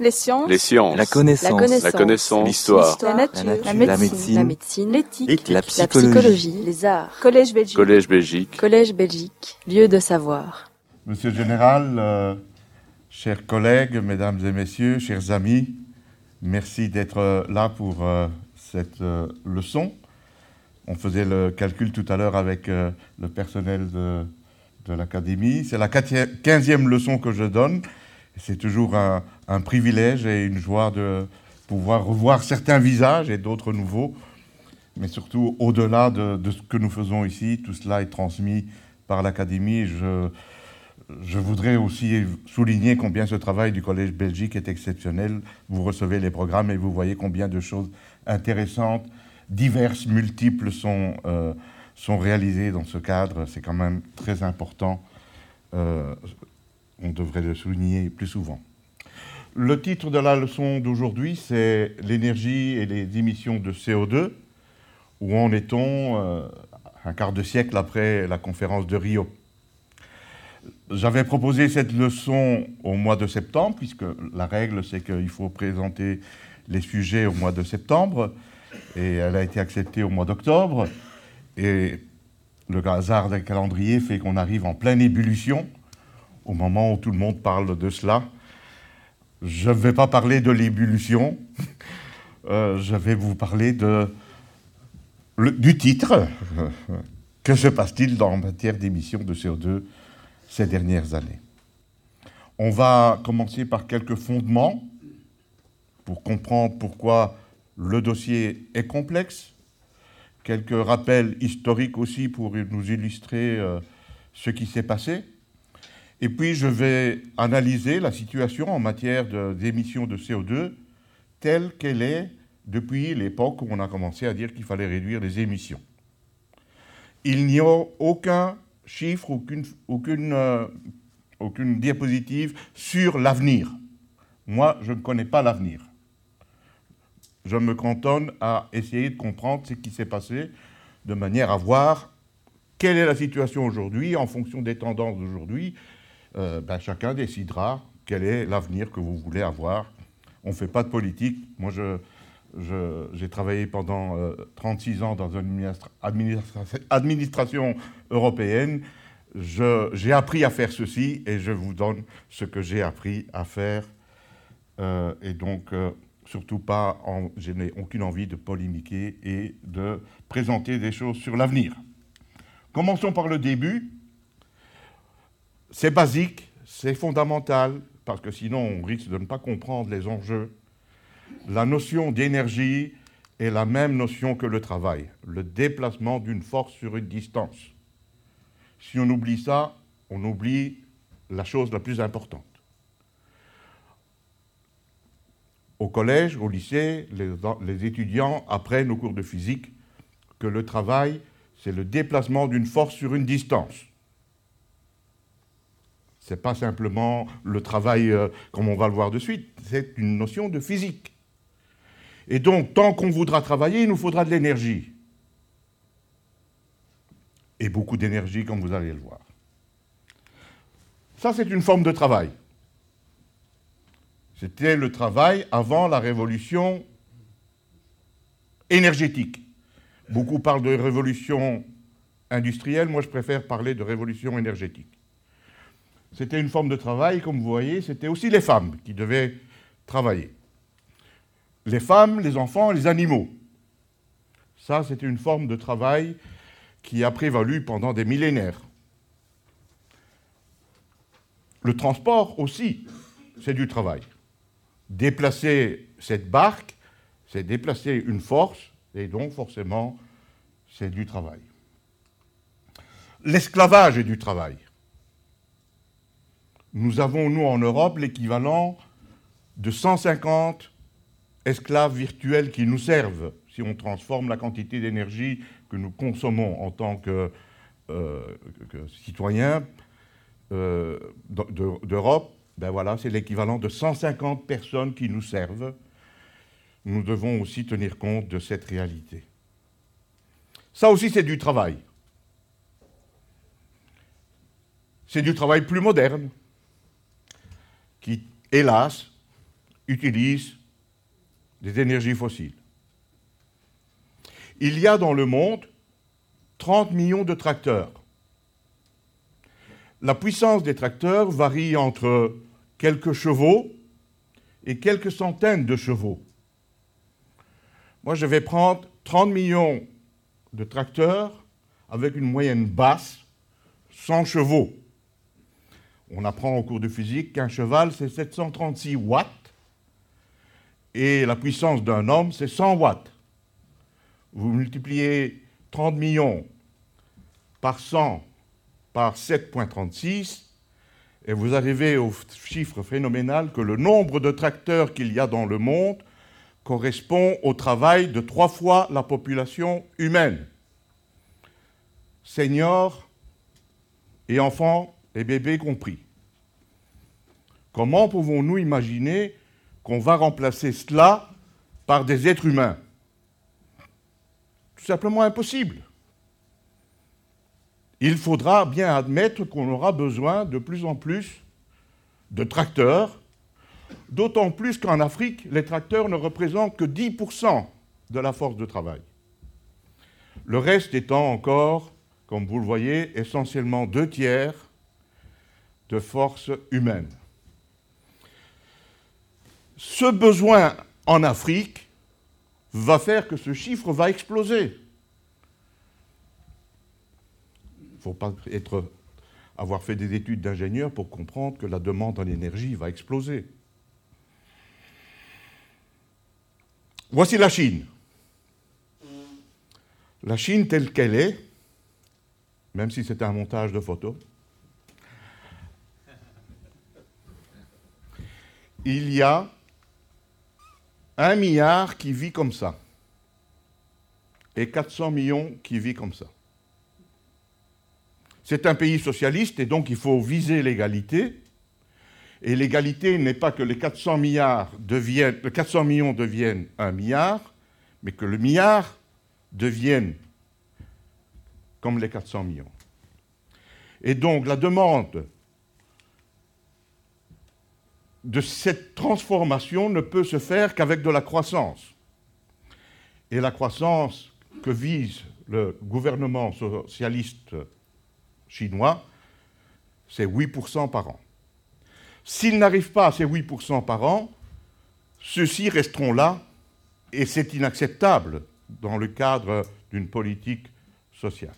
Les sciences. Les sciences. La connaissance. La connaissance. La. L'histoire. La nature. La nature. La La médecine. La. L'éthique. La La psychologie. Les arts. Collège Belgique. Collège Belgique. Collège Belgique. Lieu de savoir. Monsieur le Général, euh, chers collègues, mesdames et messieurs, chers amis, merci d'être euh, là pour euh, cette euh, leçon. On faisait le calcul tout à l'heure avec euh, le personnel de, de l'Académie. C'est la quatrième- quinzième leçon que je donne. C'est toujours un, privilège et une joie de pouvoir revoir certains visages et d'autres nouveaux. Mais surtout, au-delà de, ce que nous faisons ici, tout cela est transmis par l'Académie. Je, je voudrais aussi souligner combien ce travail du Collège Belgique est exceptionnel. Vous recevez les programmes et vous voyez combien de choses intéressantes, diverses, multiples sont, euh, sont réalisées dans ce cadre. C'est quand même très important. Euh, on devrait le souligner plus souvent. Le titre de la leçon d'aujourd'hui, c'est l'énergie et les émissions de CO2. Où en est-on euh, un quart de siècle après la conférence de Rio? J'avais proposé cette leçon au mois de septembre, puisque la règle, c'est qu'il faut présenter les sujets au mois de septembre, et elle a été acceptée au mois d'octobre. Et le hasard d'un calendrier fait qu'on arrive en pleine ébullition, au moment où tout le monde parle de cela. Je ne vais pas parler de l'ébullition, euh, je vais vous parler du titre. Que se passe-t-il en matière d'émissions de CO2 ces dernières années? On va commencer par quelques fondements pour comprendre pourquoi le dossier est complexe, quelques rappels historiques aussi pour nous illustrer euh, ce qui s'est passé. Et puis je vais analyser la situation en matière d'émissions de, CO2 telle qu'elle est depuis l'époque où on a commencé à dire qu'il fallait réduire les émissions. Il n'y a aucun chiffre, aucune, euh, aucune diapositive sur l'avenir. Moi, je ne connais pas l'avenir. Je me cantonne à essayer de comprendre ce qui s'est passé de manière à voir quelle est la situation aujourd'hui en fonction des tendances d'aujourd'hui. Euh, ben, chacun décidera quel est l'avenir que vous voulez avoir. On ne fait pas de politique. Moi, j'ai travaillé pendant euh, 36 ans dans une administra- administra- administration européenne. J'ai appris à faire ceci et je vous donne ce que j'ai appris à faire. Euh, et donc, euh, surtout pas, je n'ai aucune envie de polémiquer et de présenter des choses sur l'avenir. Commençons par le début. C'est basique, c'est fondamental, parce que sinon on risque de ne pas comprendre les enjeux la notion d'énergie est la même notion que le travail, le déplacement d'une force sur une distance. Si on oublie ça, on oublie la chose la plus importante. Au collège, au lycée, les, étudiants apprennent au cours de physique que le travail, c'est le déplacement d'une force sur une distance. Ce n'est pas simplement le travail euh, comme on va le voir de suite, c'est une notion de physique. Et donc, tant qu'on voudra travailler, il nous faudra de l'énergie. Et beaucoup d'énergie, comme vous allez le voir. Ça, c'est une forme de travail. C'était le travail avant la révolution énergétique. Beaucoup parlent de révolution industrielle, moi je préfère parler de révolution énergétique. C'était une forme de travail, comme vous voyez, c'était aussi les femmes qui devaient travailler les femmes, les enfants, les animaux. Ça, c'était une forme de travail qui a prévalu pendant des millénaires. Le transport aussi, c'est du travail. Déplacer cette barque, c'est déplacer une force, et donc forcément, c'est du travail. L'esclavage est du travail. Nous avons, nous, en Europe, l'équivalent de 150 esclaves virtuels qui nous servent si on transforme la quantité d'énergie que nous consommons en tant que, euh, citoyens euh, de- de- d'Europe. Ben voilà, c'est l'équivalent de 150 personnes qui nous servent. Nous devons aussi tenir compte de cette réalité. Ça aussi, c'est du travail. C'est du travail plus moderne, hélas, utilisent des énergies fossiles. Il y a dans le monde 30 millions de tracteurs. La puissance des tracteurs varie entre quelques chevaux et quelques centaines de chevaux. Moi, je vais prendre 30 millions de tracteurs avec une moyenne basse, 100 chevaux. On apprend au cours de physique qu'un cheval, c'est 736 watts, et la puissance d'un homme, c'est 100 watts. Vous multipliez 30 millions par 100 par 7,36, et vous arrivez au chiffre phénoménal que le nombre de tracteurs qu'il y a dans le monde correspond au travail de trois fois la population humaine. Seniors et enfants et bébés compris. Comment pouvons-nous imaginer qu'on va remplacer cela par des êtres humains? Tout simplement impossible. Il faudra bien admettre qu'on aura besoin de plus en plus de tracteurs, d'autant plus qu'en Afrique, les tracteurs ne représentent que 10% de la force de travail. Le reste étant encore, comme vous le voyez, essentiellement deux tiers de force humaine. Ce besoin en Afrique va faire que ce chiffre va exploser. Il ne faut pas être, avoir fait des études d'ingénieur pour comprendre que la demande en énergie va exploser. Voici la Chine. La Chine telle qu'elle est, même si c'est un montage de photos, il y a un milliard qui vit comme ça et 400 millions qui vit comme ça. C'est un pays socialiste et donc il faut viser l'égalité. Et l'égalité n'est pas que les 400, milliards deviennent, 400 millions deviennent un milliard, mais que le milliard devienne comme les 400 millions. Et donc la demande de cette transformation ne peut se faire qu'avec de la croissance. Et la croissance que vise le gouvernement socialiste chinois, c'est 8% par an. S'ils n'arrivent pas à ces 8% par an, ceux-ci resteront là, et c'est inacceptable dans le cadre d'une politique sociale.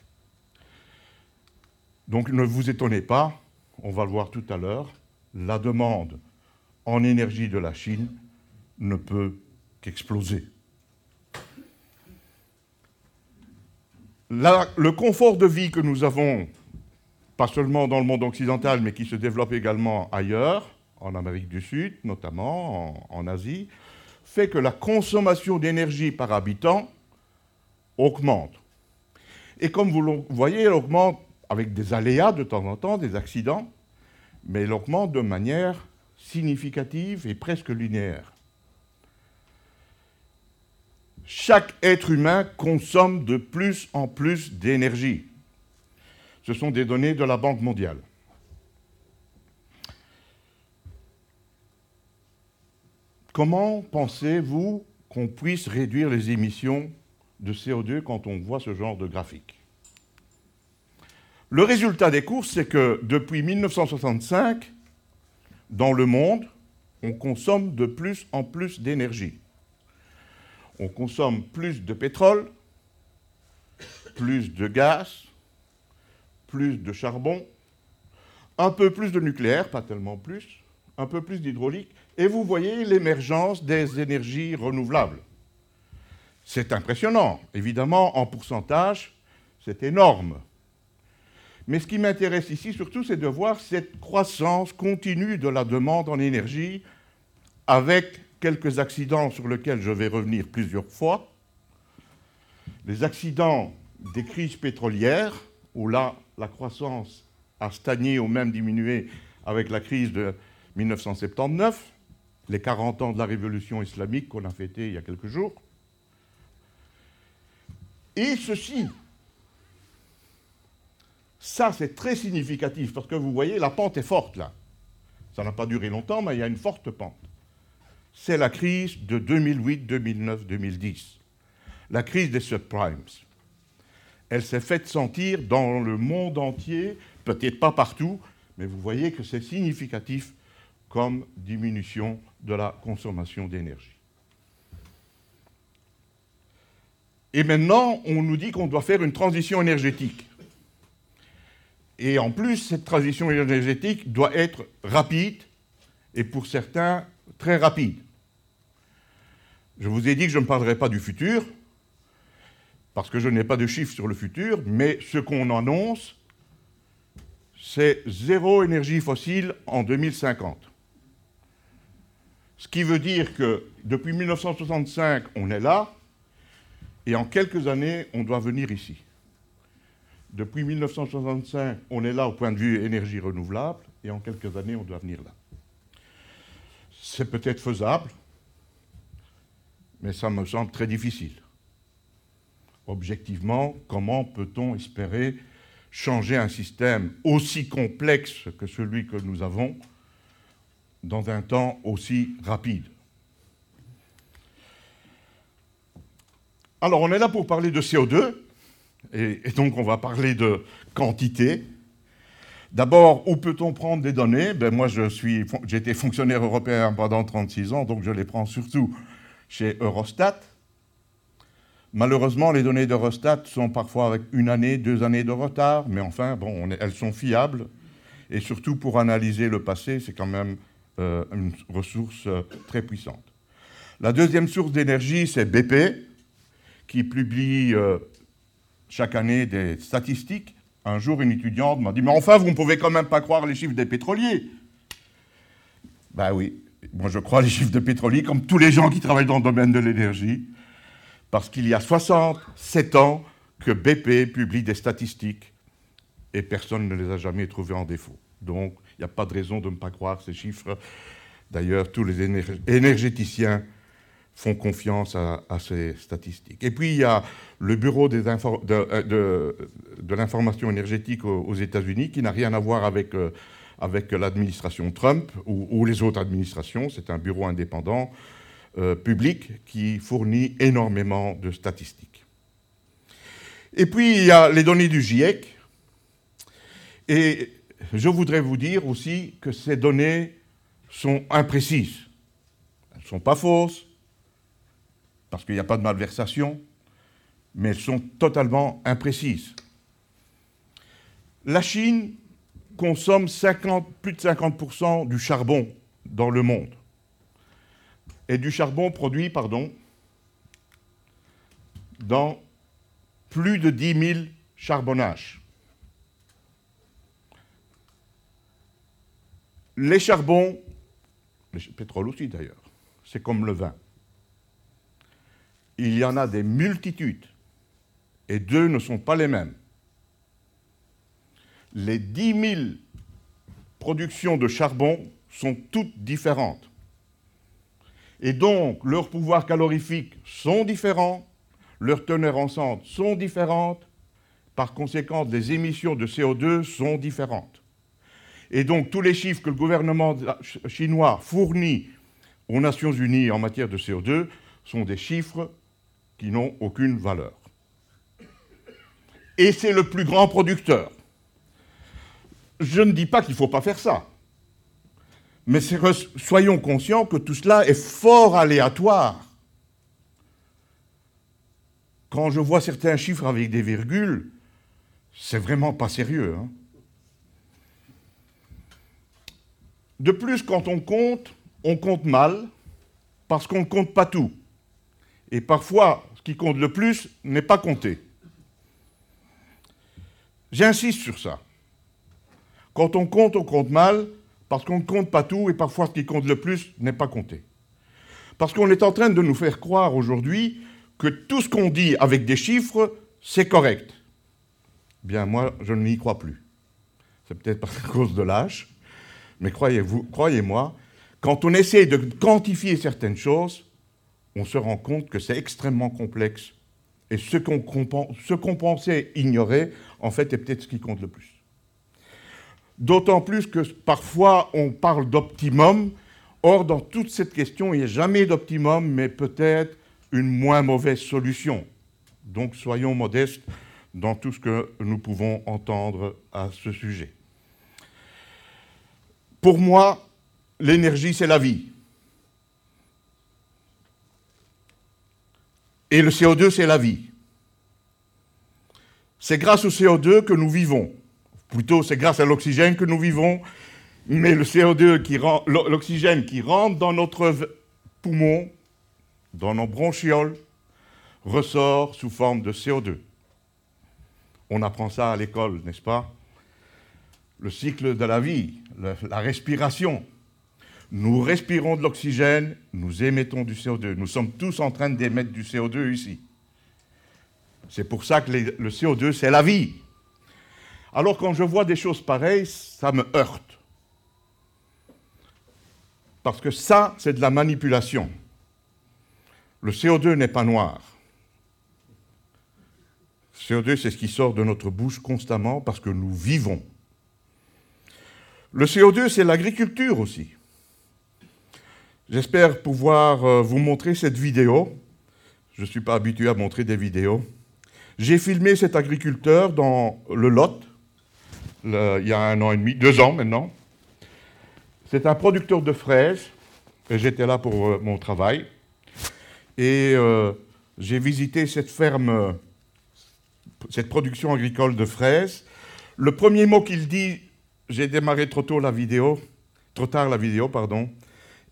Donc ne vous étonnez pas, on va le voir tout à l'heure, la demande en énergie de la Chine ne peut qu'exploser. le confort de vie que nous avons, pas seulement dans le monde occidental, mais qui se développe également ailleurs, en Amérique du Sud notamment, en, Asie, fait que la consommation d'énergie par habitant augmente. Et comme vous le voyez, elle augmente avec des aléas de temps en temps, des accidents, mais elle augmente de manière significative et presque linéaire. Chaque être humain consomme de plus en plus d'énergie. Ce sont des données de la Banque mondiale. Comment pensez-vous qu'on puisse réduire les émissions de CO2 quand on voit ce genre de graphique? Le résultat des courses, c'est que depuis 1965, dans le monde, on consomme de plus en plus d'énergie. On consomme plus de pétrole, plus de gaz, plus de charbon, un peu plus de nucléaire, pas tellement plus, un peu plus d'hydraulique, et vous voyez l'émergence des énergies renouvelables. C'est impressionnant. Évidemment, en pourcentage, c'est énorme. Mais ce qui m'intéresse ici surtout, c'est de voir cette croissance continue de la demande en énergie avec quelques accidents sur lesquels je vais revenir plusieurs fois. Les accidents des crises pétrolières, où là, la croissance a stagné ou même diminué avec la crise de 1979, les 40 ans de la révolution islamique qu'on a fêté il y a quelques jours. Et ceci ça, c'est très significatif parce que vous voyez, la pente est forte là. Ça n'a pas duré longtemps, mais il y a une forte pente. c'est la crise de 2008, 2009, 2010. La crise des subprimes. Elle s'est faite sentir dans le monde entier, peut-être pas partout, mais vous voyez que c'est significatif comme diminution de la consommation d'énergie. Et maintenant, on nous dit qu'on doit faire une transition énergétique. Et en plus, cette transition énergétique doit être rapide et pour certains très rapide. Je vous ai dit que je ne parlerai pas du futur, parce que je n'ai pas de chiffres sur le futur, mais ce qu'on annonce, c'est zéro énergie fossile en 2050. Ce qui veut dire que depuis 1965, on est là, et en quelques années, on doit venir ici. Depuis 1965, on est là au point de vue énergie renouvelable, et en quelques années, on doit venir là. C'est peut-être faisable, mais ça me semble très difficile. Objectivement, comment peut-on espérer changer un système aussi complexe que celui que nous avons dans un temps aussi rapide? Alors, on est là pour parler de CO2, et, donc on va parler de quantité. D'abord, où peut-on prendre des données? Ben, Moi, j'ai été fonctionnaire européen pendant 36 ans, donc je les prends surtout chez Eurostat. Malheureusement, les données d'Eurostat sont parfois avec une année, deux années de retard, mais enfin, bon, elles sont fiables. Et surtout, pour analyser le passé, c'est quand même euh, une ressource euh, très puissante. La deuxième source d'énergie, c'est BP, qui publie euh, chaque année des statistiques. Un jour, une étudiante m'a dit Mais enfin, vous ne pouvez quand même pas croire les chiffres des pétroliers. Ben oui, moi je crois les chiffres des pétroliers comme tous les gens qui travaillent dans le domaine de l'énergie, parce qu'il y a 67 ans que BP publie des statistiques et personne ne les a jamais trouvées en défaut. Donc, il n'y a pas de raison de ne pas croire ces chiffres. D'ailleurs, tous les énergéticiens font confiance à, ces statistiques. Et puis, il y a le Bureau euh, de, l'information énergétique aux, États-Unis, qui n'a rien à voir avec, euh, l'administration Trump ou, les autres administrations. C'est un bureau indépendant euh, public qui fournit énormément de statistiques. Et puis, il y a les données du GIEC. Et je voudrais vous dire aussi que ces données sont imprécises. Elles ne sont pas fausses, parce qu'il n'y a pas de malversation, mais elles sont totalement imprécises. La Chine consomme 50, plus de 50% du charbon dans le monde. Et du charbon produit, pardon, dans plus de 10 000 charbonnages. Les charbons, le pétrole aussi d'ailleurs, c'est comme le vin il y en a des multitudes, et deux ne sont pas les mêmes. Les 10 000 productions de charbon sont toutes différentes. Et donc, leurs pouvoirs calorifiques sont différents, leurs teneurs en centre sont différentes, par conséquent, les émissions de CO2 sont différentes. Et donc, tous les chiffres que le gouvernement chinois fournit aux Nations Unies en matière de CO2 sont des chiffres qui n'ont aucune valeur. Et c'est le plus grand producteur. Je ne dis pas qu'il ne faut pas faire ça. Mais soyons conscients que tout cela est fort aléatoire. Quand je vois certains chiffres avec des virgules, c'est vraiment pas sérieux. Hein. De plus, quand on compte, on compte mal, parce qu'on ne compte pas tout. Et parfois, qui compte le plus n'est pas compté. J'insiste sur ça. Quand on compte, on compte mal, parce qu'on ne compte pas tout, et parfois ce qui compte le plus n'est pas compté. Parce qu'on est en train de nous faire croire aujourd'hui que tout ce qu'on dit avec des chiffres, c'est correct. Bien, moi, je n'y crois plus. C'est peut-être à cause de l'âge, mais croyez-vous, croyez-moi, quand on essaie de quantifier certaines choses, on se rend compte que c'est extrêmement complexe. Et ce qu'on pensait ignorer, en fait, est peut-être ce qui compte le plus. D'autant plus que parfois on parle d'optimum, Or, dans toute cette question, il n'y a jamais d'optimum, mais peut-être une moins mauvaise solution. Donc soyons modestes dans tout ce que nous pouvons entendre à ce sujet. Pour moi, l'énergie, c'est la vie. Et le CO2, c'est la vie. C'est grâce au CO2 que nous vivons. Plutôt, c'est grâce à l'oxygène que nous vivons. Mais le CO2, qui l'oxygène qui rentre dans notre poumon, dans nos bronchioles, ressort sous forme de CO2. On apprend ça à l'école, n'est-ce pas? Le cycle de la vie, la respiration. Nous respirons de l'oxygène, nous émettons du CO2. Nous sommes tous en train d'émettre du CO2 ici. C'est pour ça que le CO2, c'est la vie. Alors quand je vois des choses pareilles, ça me heurte. Parce que ça, c'est de la manipulation. Le CO2 n'est pas noir. Le CO2, c'est ce qui sort de notre bouche constamment parce que nous vivons. Le CO2, c'est l'agriculture aussi. J'espère pouvoir euh, vous montrer cette vidéo. Je ne suis pas habitué à montrer des vidéos. J'ai filmé cet agriculteur dans le Lot, il y a un an et demi, deux ans maintenant. C'est un producteur de fraises, et j'étais là pour euh, mon travail. Et euh, j'ai visité cette ferme, cette production agricole de fraises. Le premier mot qu'il dit, j'ai démarré trop tôt la vidéo, trop tard la vidéo, pardon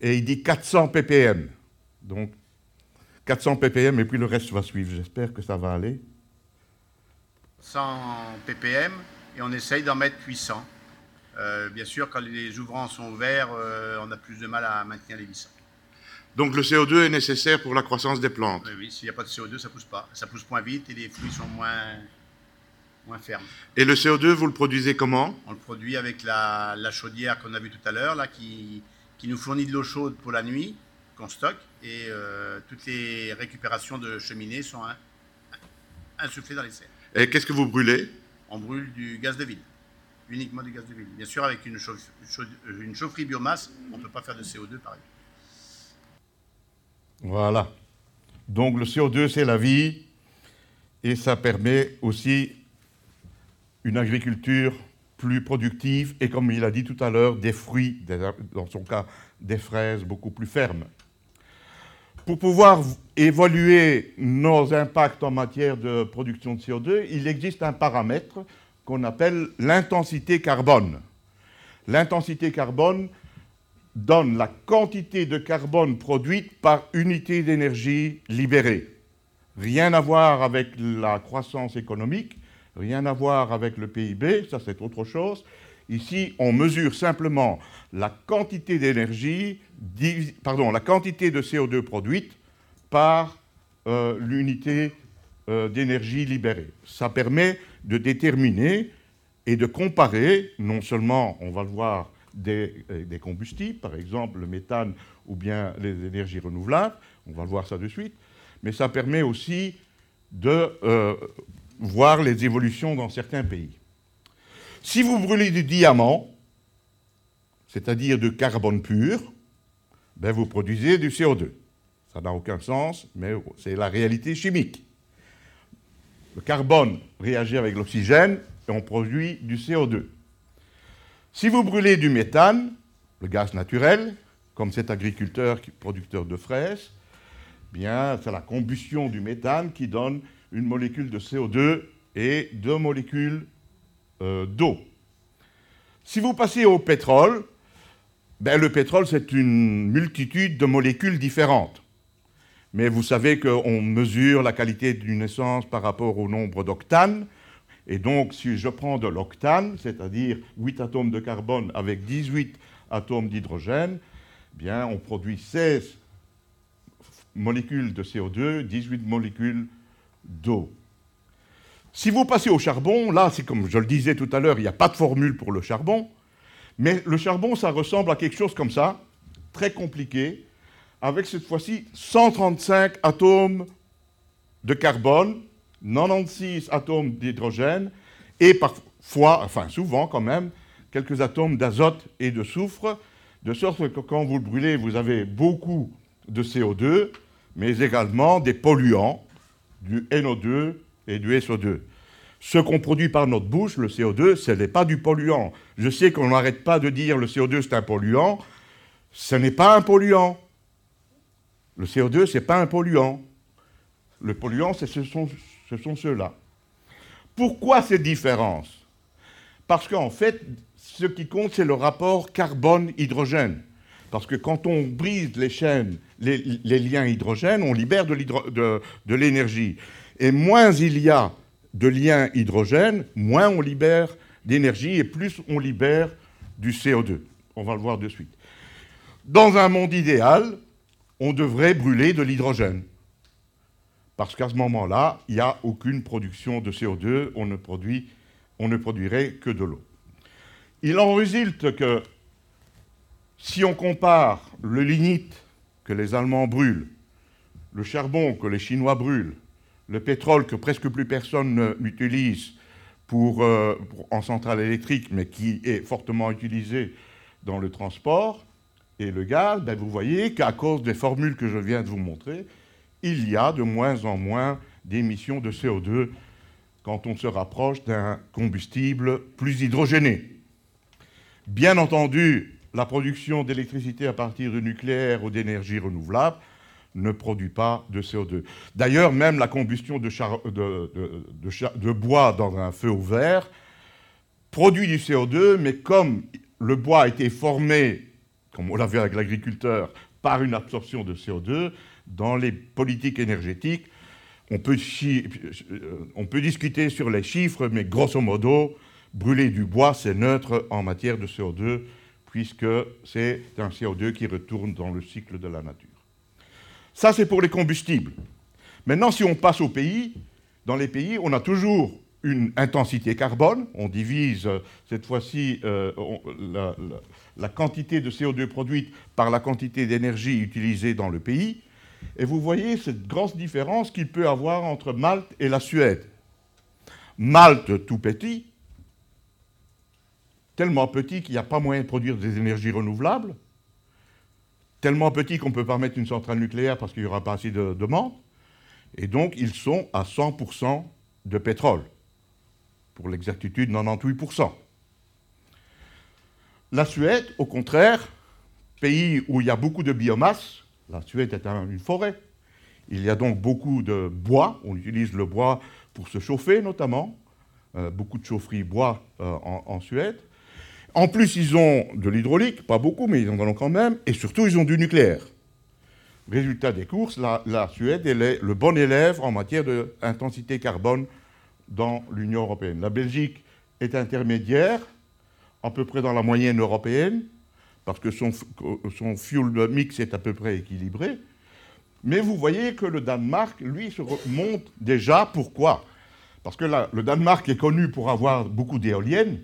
et il dit 400 ppm. Donc 400 ppm et puis le reste va suivre. J'espère que ça va aller. 100 ppm et on essaye d'en mettre 800. Euh, bien sûr, quand les ouvrants sont ouverts, euh, on a plus de mal à maintenir les 800. Donc le CO2 est nécessaire pour la croissance des plantes Oui, oui s'il n'y a pas de CO2, ça ne pousse pas. Ça pousse moins vite et les fruits sont moins, moins fermes. Et le CO2, vous le produisez comment? On le produit avec la, la chaudière qu'on a vue tout à l'heure, là, qui, qui nous fournit de l'eau chaude pour la nuit, qu'on stocke, et euh, toutes les récupérations de cheminées sont insufflées dans les serres. Et qu'est-ce que vous brûlez? On brûle du gaz de ville, uniquement du gaz de ville. Bien sûr, avec une, une chaufferie biomasse, on ne peut pas faire de CO2 pareil. Voilà. Donc le CO2, c'est la vie, et ça permet aussi une agriculture plus productive et, comme il a dit tout à l'heure, des fruits, dans son cas des fraises beaucoup plus fermes. Pour pouvoir évaluer nos impacts en matière de production de CO2, il existe un paramètre qu'on appelle l'intensité carbone. L'intensité carbone donne la quantité de carbone produite par unité d'énergie libérée. Rien à voir avec la croissance économique, rien à voir avec le PIB, ça c'est autre chose. Ici, on mesure simplement la quantité d'énergie, pardon, la quantité de CO2 produite par euh, l'unité euh, d'énergie libérée. Ça permet de déterminer et de comparer, non seulement, on va le voir, des, euh, des, combustibles, par exemple le méthane ou bien les énergies renouvelables, on va le voir ça de suite, mais ça permet aussi de voir les évolutions dans certains pays. Si vous brûlez du diamant, c'est-à-dire du carbone pur, ben vous produisez du CO2. Ça n'a aucun sens, mais c'est la réalité chimique. Le carbone réagit avec l'oxygène et on produit du CO2. Si vous brûlez du méthane, le gaz naturel, comme cet agriculteur producteur de fraises, bien c'est la combustion du méthane qui donne une molécule de CO2 et deux molécules euh, d'eau. Si vous passez au pétrole, ben, le pétrole, c'est une multitude de molécules différentes. Mais vous savez qu'on mesure la qualité d'une essence par rapport au nombre d'octanes. Et donc, si je prends de l'octane, c'est-à-dire 8 atomes de carbone avec 18 atomes d'hydrogène, on produit 16 molécules de CO2, 18 molécules d'eau. Si vous passez au charbon, là, c'est comme je le disais tout à l'heure, il n'y a pas de formule pour le charbon, mais le charbon, ça ressemble à quelque chose comme ça, très compliqué, avec cette fois-ci 135 atomes de carbone, 96 atomes d'hydrogène, et parfois, enfin souvent quand même, quelques atomes d'azote et de soufre, De sorte que quand vous le brûlez, vous avez beaucoup de CO2, mais également des polluants, du NO2 et du SO2. Ce qu'on produit par notre bouche, le CO2, ce n'est pas du polluant. Je sais qu'on n'arrête pas de dire le CO2 c'est un polluant. Ce n'est pas un polluant. Le CO2, ce n'est pas un polluant. Le polluant, ce sont, ce sont ceux-là. Pourquoi cette différence? Parce qu'en fait, ce qui compte, c'est le rapport carbone-hydrogène. Parce que quand on brise les chaînes, les, liens hydrogène, on libère de l'énergie. Et moins il y a de liens hydrogène, moins on libère d'énergie et plus on libère du CO2. On va le voir de suite. Dans un monde idéal, on devrait brûler de l'hydrogène. Parce qu'à ce moment-là, il n'y a aucune production de CO2, on ne, produit, on ne produirait que de l'eau. Il en résulte que si on compare le lignite que les Allemands brûlent, le charbon que les Chinois brûlent, le pétrole que presque plus personne n'utilise pour, euh, en centrale électrique, mais qui est fortement utilisé dans le transport, et le gaz, ben vous voyez qu'à cause des formules que je viens de vous montrer, il y a de moins en moins d'émissions de CO2 quand on se rapproche d'un combustible plus hydrogéné. Bien entendu, la production d'électricité à partir de nucléaire ou d'énergie renouvelable ne produit pas de CO2. D'ailleurs, même la combustion de, bois dans un feu ouvert produit du CO2, mais comme le bois a été formé, comme on l'a vu avec l'agriculteur, par une absorption de CO2, dans les politiques énergétiques, on peut discuter sur les chiffres, mais grosso modo, brûler du bois, c'est neutre en matière de CO2, puisque c'est un CO2 qui retourne dans le cycle de la nature. Ça, c'est pour les combustibles. Maintenant, si on passe aux pays, dans les pays, on a toujours une intensité carbone. On divise euh, cette fois-ci euh, la, quantité de CO2 produite par la quantité d'énergie utilisée dans le pays. Et vous voyez cette grosse différence qu'il peut avoir entre Malte et la Suède. Malte, tout petit, tellement petit qu'il n'y a pas moyen de produire des énergies renouvelables, tellement petit qu'on ne peut pas mettre une centrale nucléaire parce qu'il n'y aura pas assez de demande, et donc ils sont à 100% de pétrole, pour l'exactitude 98%. La Suède, au contraire, pays où il y a beaucoup de biomasse, la Suède est une forêt, il y a donc beaucoup de bois, on utilise le bois pour se chauffer notamment, euh, beaucoup de chaufferies bois euh, en Suède, en plus, ils ont de l'hydraulique, pas beaucoup, mais ils en ont quand même, et surtout, ils ont du nucléaire. Résultat des courses, la, Suède est le bon élève en matière d'intensité carbone dans l'Union européenne. La Belgique est intermédiaire, à peu près dans la moyenne européenne, parce que son, son fuel mix est à peu près équilibré. Mais vous voyez que le Danemark, lui, se remonte déjà. Pourquoi? Parce que le Danemark est connu pour avoir beaucoup d'éoliennes,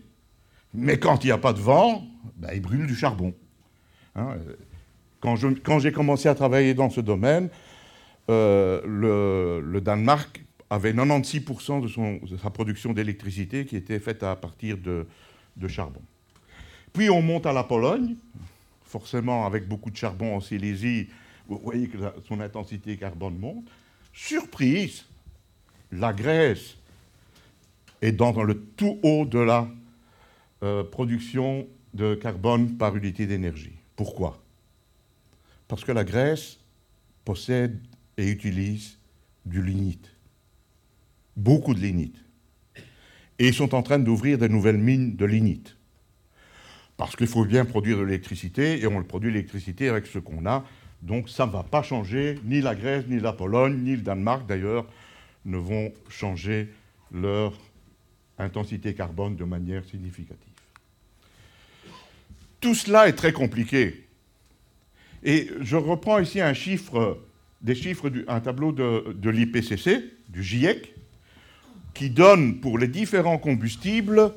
mais quand il n'y a pas de vent, ben, il brûle du charbon. Hein, euh, quand, j'ai commencé à travailler dans ce domaine, euh, le, Danemark avait 96% de, sa production d'électricité qui était faite à partir de, charbon. Puis on monte à la Pologne, forcément avec beaucoup de charbon en Silésie, vous voyez que son intensité carbone monte. Surprise, la Grèce est dans le tout haut de la euh, production de carbone par unité d'énergie. Pourquoi? Parce que la Grèce possède et utilise du lignite. Beaucoup de lignite. Et ils sont en train d'ouvrir de nouvelles mines de lignite. Parce qu'il faut bien produire de l'électricité, et on le produit l'électricité avec ce qu'on a. Donc ça ne va pas changer, ni la Grèce, ni la Pologne, ni le Danemark d'ailleurs, ne vont changer leur intensité carbone de manière significative. Tout cela est très compliqué. Et je reprends ici un chiffre, des chiffres, un tableau de, de l'IPCC, du GIEC, qui donne pour les différents combustibles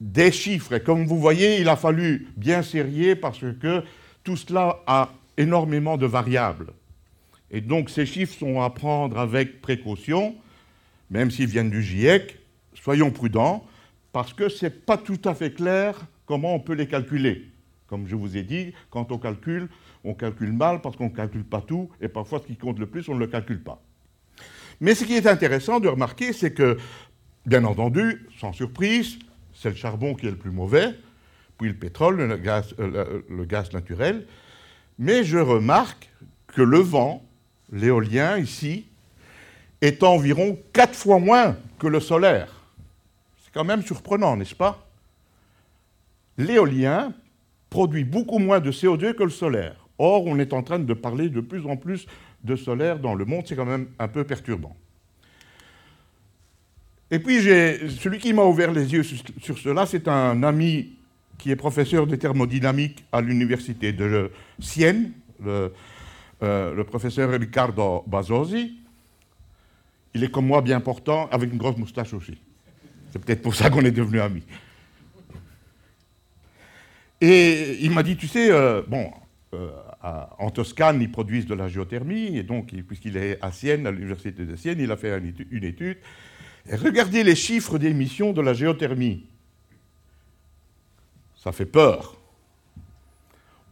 des chiffres. Et comme vous voyez, il a fallu bien serrer parce que tout cela a énormément de variables. Et donc ces chiffres sont à prendre avec précaution, même s'ils viennent du GIEC, soyons prudents, parce que ce n'est pas tout à fait clair comment on peut les calculer. Comme je vous ai dit, quand on calcule, on calcule mal parce qu'on ne calcule pas tout, et parfois ce qui compte le plus, on ne le calcule pas. Mais ce qui est intéressant de remarquer, c'est que, bien entendu, sans surprise, c'est le charbon qui est le plus mauvais, puis le pétrole, le gaz, euh, le gaz naturel. Mais je remarque que le vent, l'éolien ici, est environ quatre fois moins que le solaire. Quand même surprenant, n'est-ce pas? L'éolien produit beaucoup moins de CO2 que le solaire. Or, on est en train de parler de plus en plus de solaire dans le monde, c'est quand même un peu perturbant. Et puis, celui qui m'a ouvert les yeux sur, cela, c'est un ami qui est professeur de thermodynamique à l'université de Sienne, le, euh, professeur Riccardo Basosi. Il est comme moi bien portant, avec une grosse moustache aussi. C'est peut-être pour ça qu'on est devenus amis. Et il m'a dit, tu sais, euh, bon, euh, en Toscane, ils produisent de la géothermie, et donc, puisqu'il est à Sienne, à l'université de Sienne, il a fait une étude. Regardez les chiffres d'émissions de la géothermie. Ça fait peur.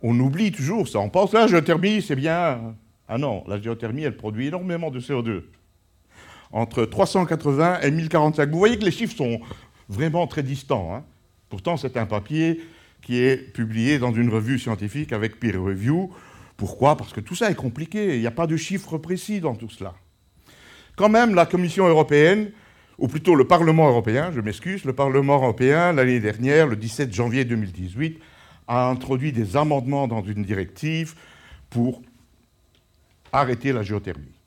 On oublie toujours ça. On pense, la géothermie, c'est bien. Ah non, la géothermie, elle produit énormément de CO2. Entre 380 et 1045. Vous voyez que les chiffres sont vraiment très distants. Hein. Pourtant, c'est un papier qui est publié dans une revue scientifique avec peer review. Pourquoi? Parce que tout ça est compliqué, il n'y a pas de chiffres précis dans tout cela. Quand même, la Commission européenne, ou plutôt le Parlement européen, je m'excuse, le Parlement européen, l'année dernière, le 17 janvier 2018, a introduit des amendements dans une directive pour arrêter la géothermie.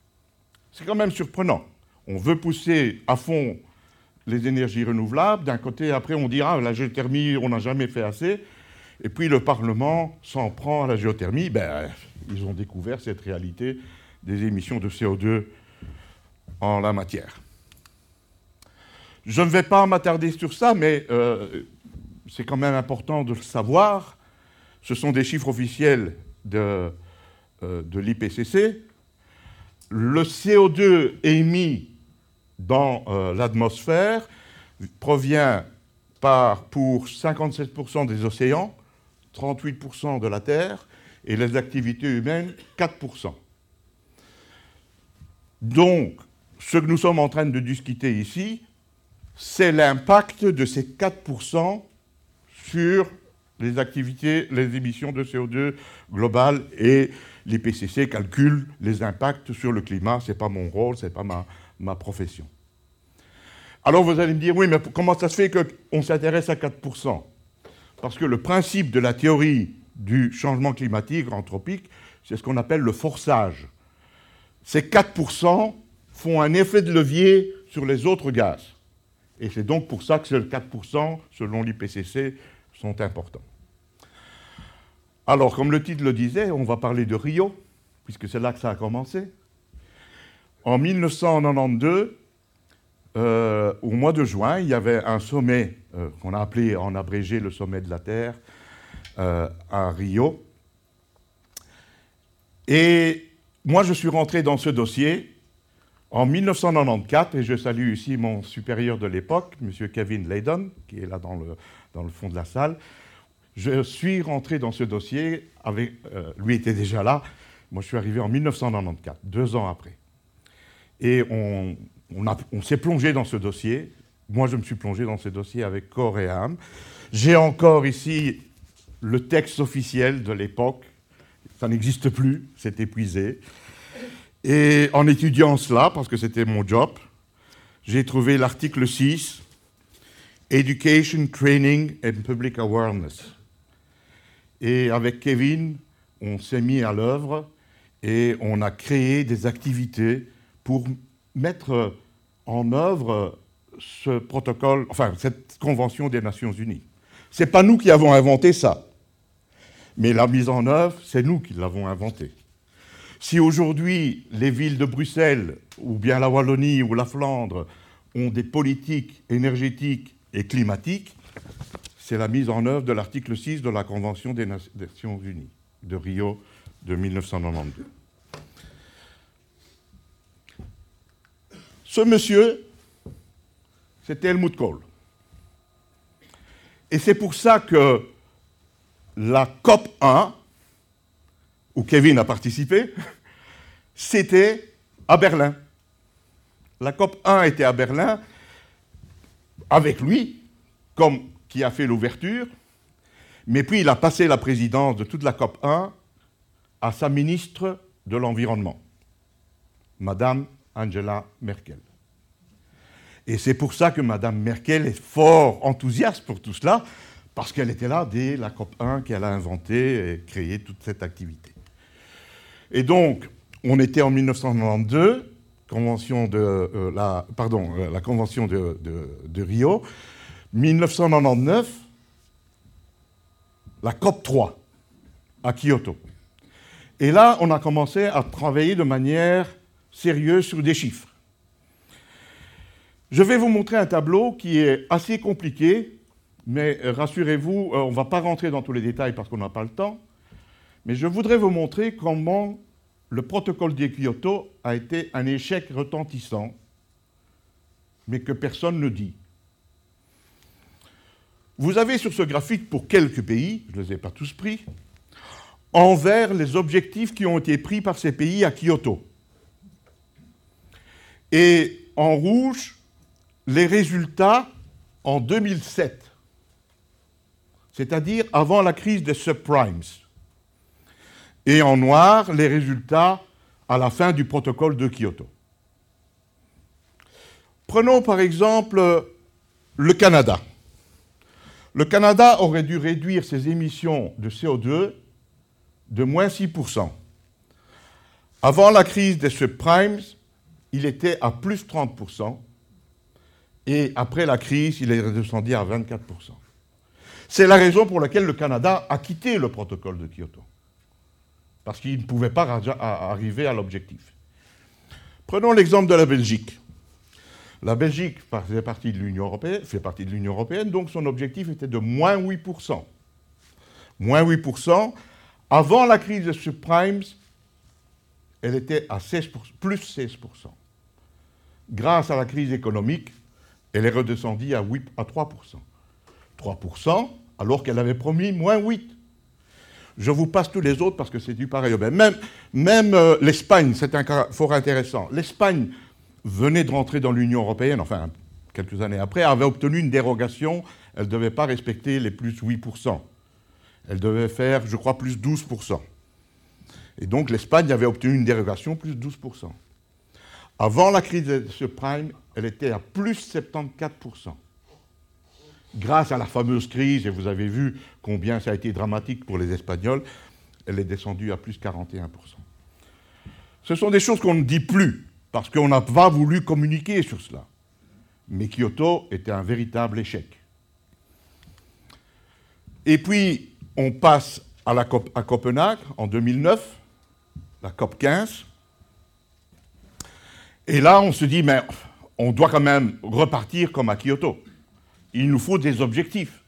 C'est quand même surprenant. On veut pousser à fond les énergies renouvelables. D'un côté, après, on dira la géothermie, on n'a jamais fait assez. Et puis le Parlement s'en prend à la géothermie. Ben, ils ont découvert cette réalité des émissions de CO2 en la matière. Je ne vais pas m'attarder sur ça, mais euh, c'est quand même important de le savoir. Ce sont des chiffres officiels de, euh, de l'IPCC. Le CO2 émis dans euh, l'atmosphère provient par, pour 57% des océans, 38% de la Terre, et les activités humaines, 4%. Donc, ce que nous sommes en train de discuter ici, c'est l'impact de ces 4% sur les activités, les émissions de CO2 globales et l'IPCC calcule les impacts sur le climat. Ce n'est pas mon rôle, ce n'est pas ma, ma profession. Alors vous allez me dire, oui, mais comment ça se fait qu'on s'intéresse à 4% Parce que le principe de la théorie du changement climatique anthropique, c'est ce qu'on appelle le forçage. Ces 4% font un effet de levier sur les autres gaz. Et c'est donc pour ça que ces 4%, selon l'IPCC, sont importants. Alors, comme le titre le disait, on va parler de Rio, puisque c'est là que ça a commencé. En 1992, euh, au mois de juin, il y avait un sommet euh, qu'on a appelé en abrégé le sommet de la Terre euh, à Rio. Et moi, je suis rentré dans ce dossier en 1994, et je salue ici mon supérieur de l'époque, M. Kevin Layden, qui est là dans le, dans le fond de la salle. Je suis rentré dans ce dossier, avec, lui était déjà là, moi je suis arrivé en 1994, deux ans après. Et on, s'est plongé dans ce dossier. Moi, je me suis plongé dans ce dossier avec corps et âme. J'ai encore ici le texte officiel de l'époque. Ça n'existe plus, c'est épuisé. Et en étudiant cela, parce que c'était mon job, j'ai trouvé l'article 6, Education, Training and Public Awareness. Et avec Kevin, on s'est mis à l'œuvre et on a créé des activités pour mettre en œuvre ce protocole, enfin cette convention des Nations Unies. Ce n'est pas nous qui avons inventé ça, mais la mise en œuvre, c'est nous qui l'avons inventé. Si aujourd'hui les villes de Bruxelles, ou bien la Wallonie ou la Flandre ont des politiques énergétiques et climatiques, c'est la mise en œuvre de l'article 6 de la Convention des Nations Unies de Rio de 1992. Ce monsieur, c'était Helmut Kohl. Et c'est pour ça que la COP 1, où Kevin a participé, c'était à Berlin. La COP 1 était à Berlin, avec lui, comme qui a fait l'ouverture, mais puis il a passé la présidence de toute la COP 1 à sa ministre de l'Environnement, Madame Angela Merkel. Et c'est pour ça que Madame Merkel est fort enthousiaste pour tout cela, parce qu'elle était là dès la COP 1 qu'elle a inventé et créé toute cette activité. Et donc, on était en 1992, convention de, euh, la, pardon, euh, la convention de, de Rio. 1999, la COP 3 à Kyoto. Et là, on a commencé à travailler de manière sérieuse sur des chiffres. Je vais vous montrer un tableau qui est assez compliqué, mais rassurez-vous, euh, on ne va pas rentrer dans tous les détails parce qu'on n'a pas le temps. Mais je voudrais vous montrer comment le protocole de Kyoto a été un échec retentissant, mais que personne ne dit. Vous avez sur ce graphique, pour quelques pays, je ne les ai pas tous pris, envers les objectifs qui ont été pris par ces pays à Kyoto. Et en rouge, les résultats en 2007, c'est-à-dire avant la crise des subprimes. Et en noir, les résultats à la fin du protocole de Kyoto. Prenons par exemple le Canada. Le Canada aurait dû réduire ses émissions de CO2 de moins 6%. Avant la crise des subprimes, il était à plus 30%, et après la crise, il est redescendu à 24%. C'est la raison pour laquelle le Canada a quitté le protocole de Kyoto, parce qu'il ne pouvait pas arriver à l'objectif. Prenons l'exemple de la Belgique. La Belgique fait partie de l'Union européenne, donc son objectif était de moins 8%. Moins 8%. Avant la crise des subprimes, elle était à 16%, plus 16%. Grâce à la crise économique, elle est redescendue à, 8, à 3%. 3%, alors qu'elle avait promis moins 8%. Je vous passe tous les autres parce que c'est du pareil. Même, euh, l'Espagne, c'est un cas fort intéressant. L'Espagne venait de rentrer dans l'Union européenne, enfin quelques années après, avait obtenu une dérogation, elle ne devait pas respecter les plus 8%. Elle devait faire, je crois, plus 12%. Et donc l'Espagne avait obtenu une dérogation plus 12%. Avant la crise de ce prime, elle était à plus 74%. Grâce à la fameuse crise, et vous avez vu combien ça a été dramatique pour les Espagnols, elle est descendue à plus 41%. Ce sont des choses qu'on ne dit plus parce qu'on n'a pas voulu communiquer sur cela. Mais Kyoto était un véritable échec. Et puis, on passe à, la COP, à Copenhague en 2009, la COP 15. Et là, on se dit, mais on doit quand même repartir comme à Kyoto. Il nous faut des objectifs.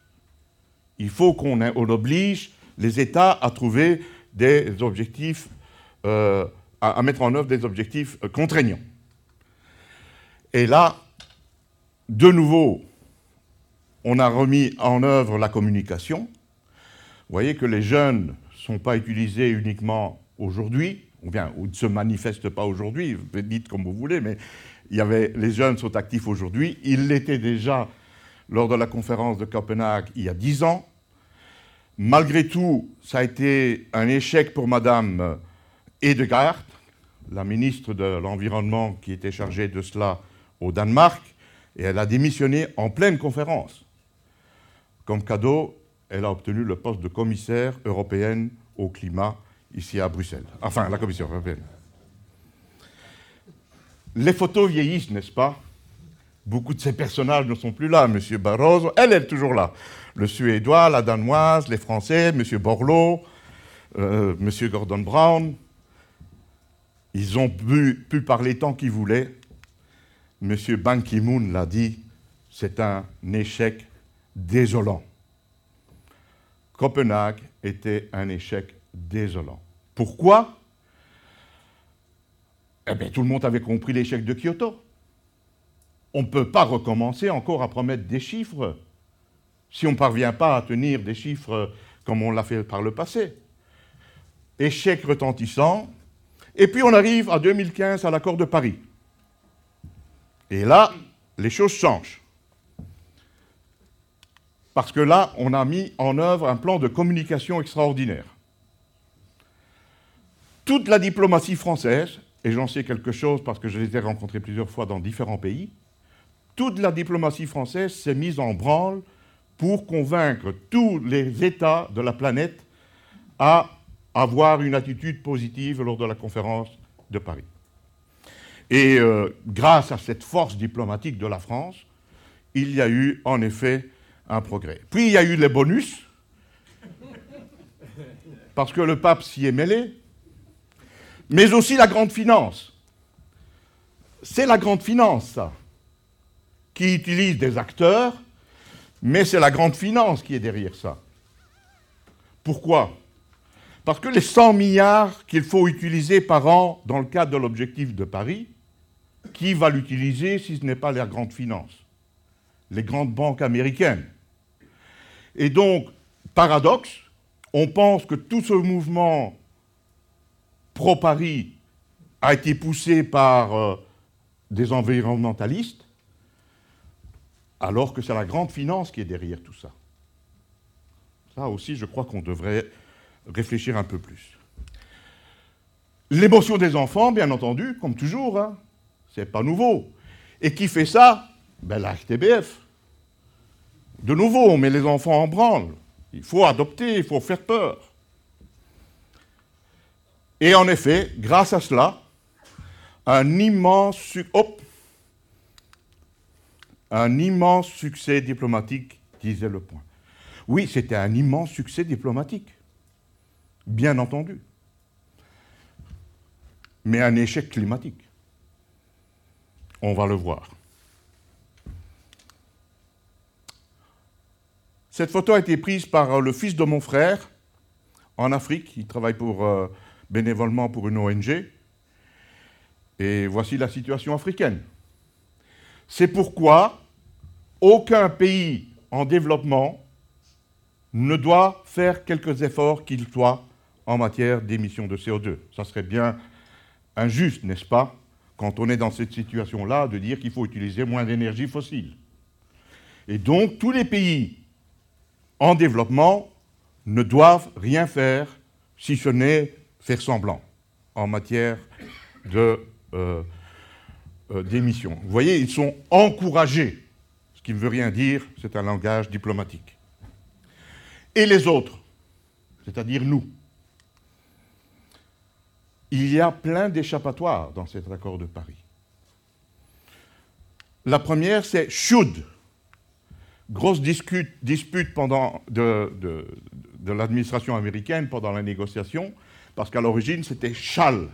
Il faut qu'on oblige les États à trouver des objectifs euh, à, mettre en œuvre des objectifs euh, contraignants. Et là, de nouveau, on a remis en œuvre la communication. Vous voyez que les jeunes ne sont pas utilisés uniquement aujourd'hui, ou bien ou ne se manifestent pas aujourd'hui, dites comme vous voulez, mais les jeunes sont actifs aujourd'hui. Ils l'étaient déjà lors de la conférence de Copenhague il y a dix ans. Malgré tout, ça a été un échec pour Madame Edegaard, la ministre de l'Environnement qui était chargée de cela au Danemark, et elle a démissionné en pleine conférence. Comme cadeau, elle a obtenu le poste de commissaire européenne au climat ici à Bruxelles. Enfin, la Commission européenne. Les photos vieillissent, n'est-ce pas? Beaucoup de ces personnages ne sont plus là. Monsieur Barroso, elle est toujours là. Le Suédois, la Danoise, les Français, Monsieur Borloo, euh, Monsieur Gordon Brown, ils ont pu, parler tant qu'ils voulaient. Monsieur Ban Ki-moon l'a dit, c'est un échec désolant. Copenhague était un échec désolant. Pourquoi? Eh bien, tout le monde avait compris l'échec de Kyoto. On ne peut pas recommencer encore à promettre des chiffres si on ne parvient pas à tenir des chiffres comme on l'a fait par le passé. Échec retentissant. Et puis on arrive à 2015 à l'accord de Paris. Et là, les choses changent. Parce que là, on a mis en œuvre un plan de communication extraordinaire. Toute la diplomatie française, et j'en sais quelque chose parce que je les ai rencontrés plusieurs fois dans différents pays, toute la diplomatie française s'est mise en branle pour convaincre tous les États de la planète à avoir une attitude positive lors de la conférence de Paris. Et euh, grâce à cette force diplomatique de la France, il y a eu en effet un progrès. Puis il y a eu les bonus, parce que le pape s'y est mêlé, mais aussi la grande finance. C'est la grande finance, ça, qui utilise des acteurs, mais c'est la grande finance qui est derrière ça. Pourquoi? Parce que les 100 milliards qu'il faut utiliser par an dans le cadre de l'objectif de Paris, qui va l'utiliser si ce n'est pas les grandes finances Les grandes banques américaines. Et donc, paradoxe, on pense que tout ce mouvement pro-Paris a été poussé par euh, des environnementalistes, alors que c'est la grande finance qui est derrière tout ça. Ça aussi, je crois qu'on devrait réfléchir un peu plus. L'émotion des enfants, bien entendu, comme toujours, hein, c'est pas nouveau. Et qui fait ça? Ben, La RTBF. De nouveau, on met les enfants en branle. Il faut adopter, il faut faire peur. Et en effet, grâce à cela, un immense, succès diplomatique, disait le point. Oui, c'était un immense succès diplomatique, bien entendu, mais un échec climatique. On va le voir. Cette photo a été prise par le fils de mon frère en Afrique. Il travaille pour, euh, bénévolement pour une ONG. Et voici la situation africaine. C'est pourquoi aucun pays en développement ne doit faire quelques efforts qu'il soit en matière d'émissions de CO2. Ça serait bien injuste, n'est-ce pas, quand on est dans cette situation-là, de dire qu'il faut utiliser moins d'énergie fossile. Et donc, tous les pays en développement ne doivent rien faire si ce n'est faire semblant en matière de, euh, euh, d'émissions. Vous voyez, ils sont encouragés, ce qui ne veut rien dire, c'est un langage diplomatique. Et les autres, c'est-à-dire nous, il y a plein d'échappatoires dans cet accord de Paris. La première, c'est should, grosse dispute pendant de, l'administration américaine pendant la négociation, parce qu'à l'origine c'était shall.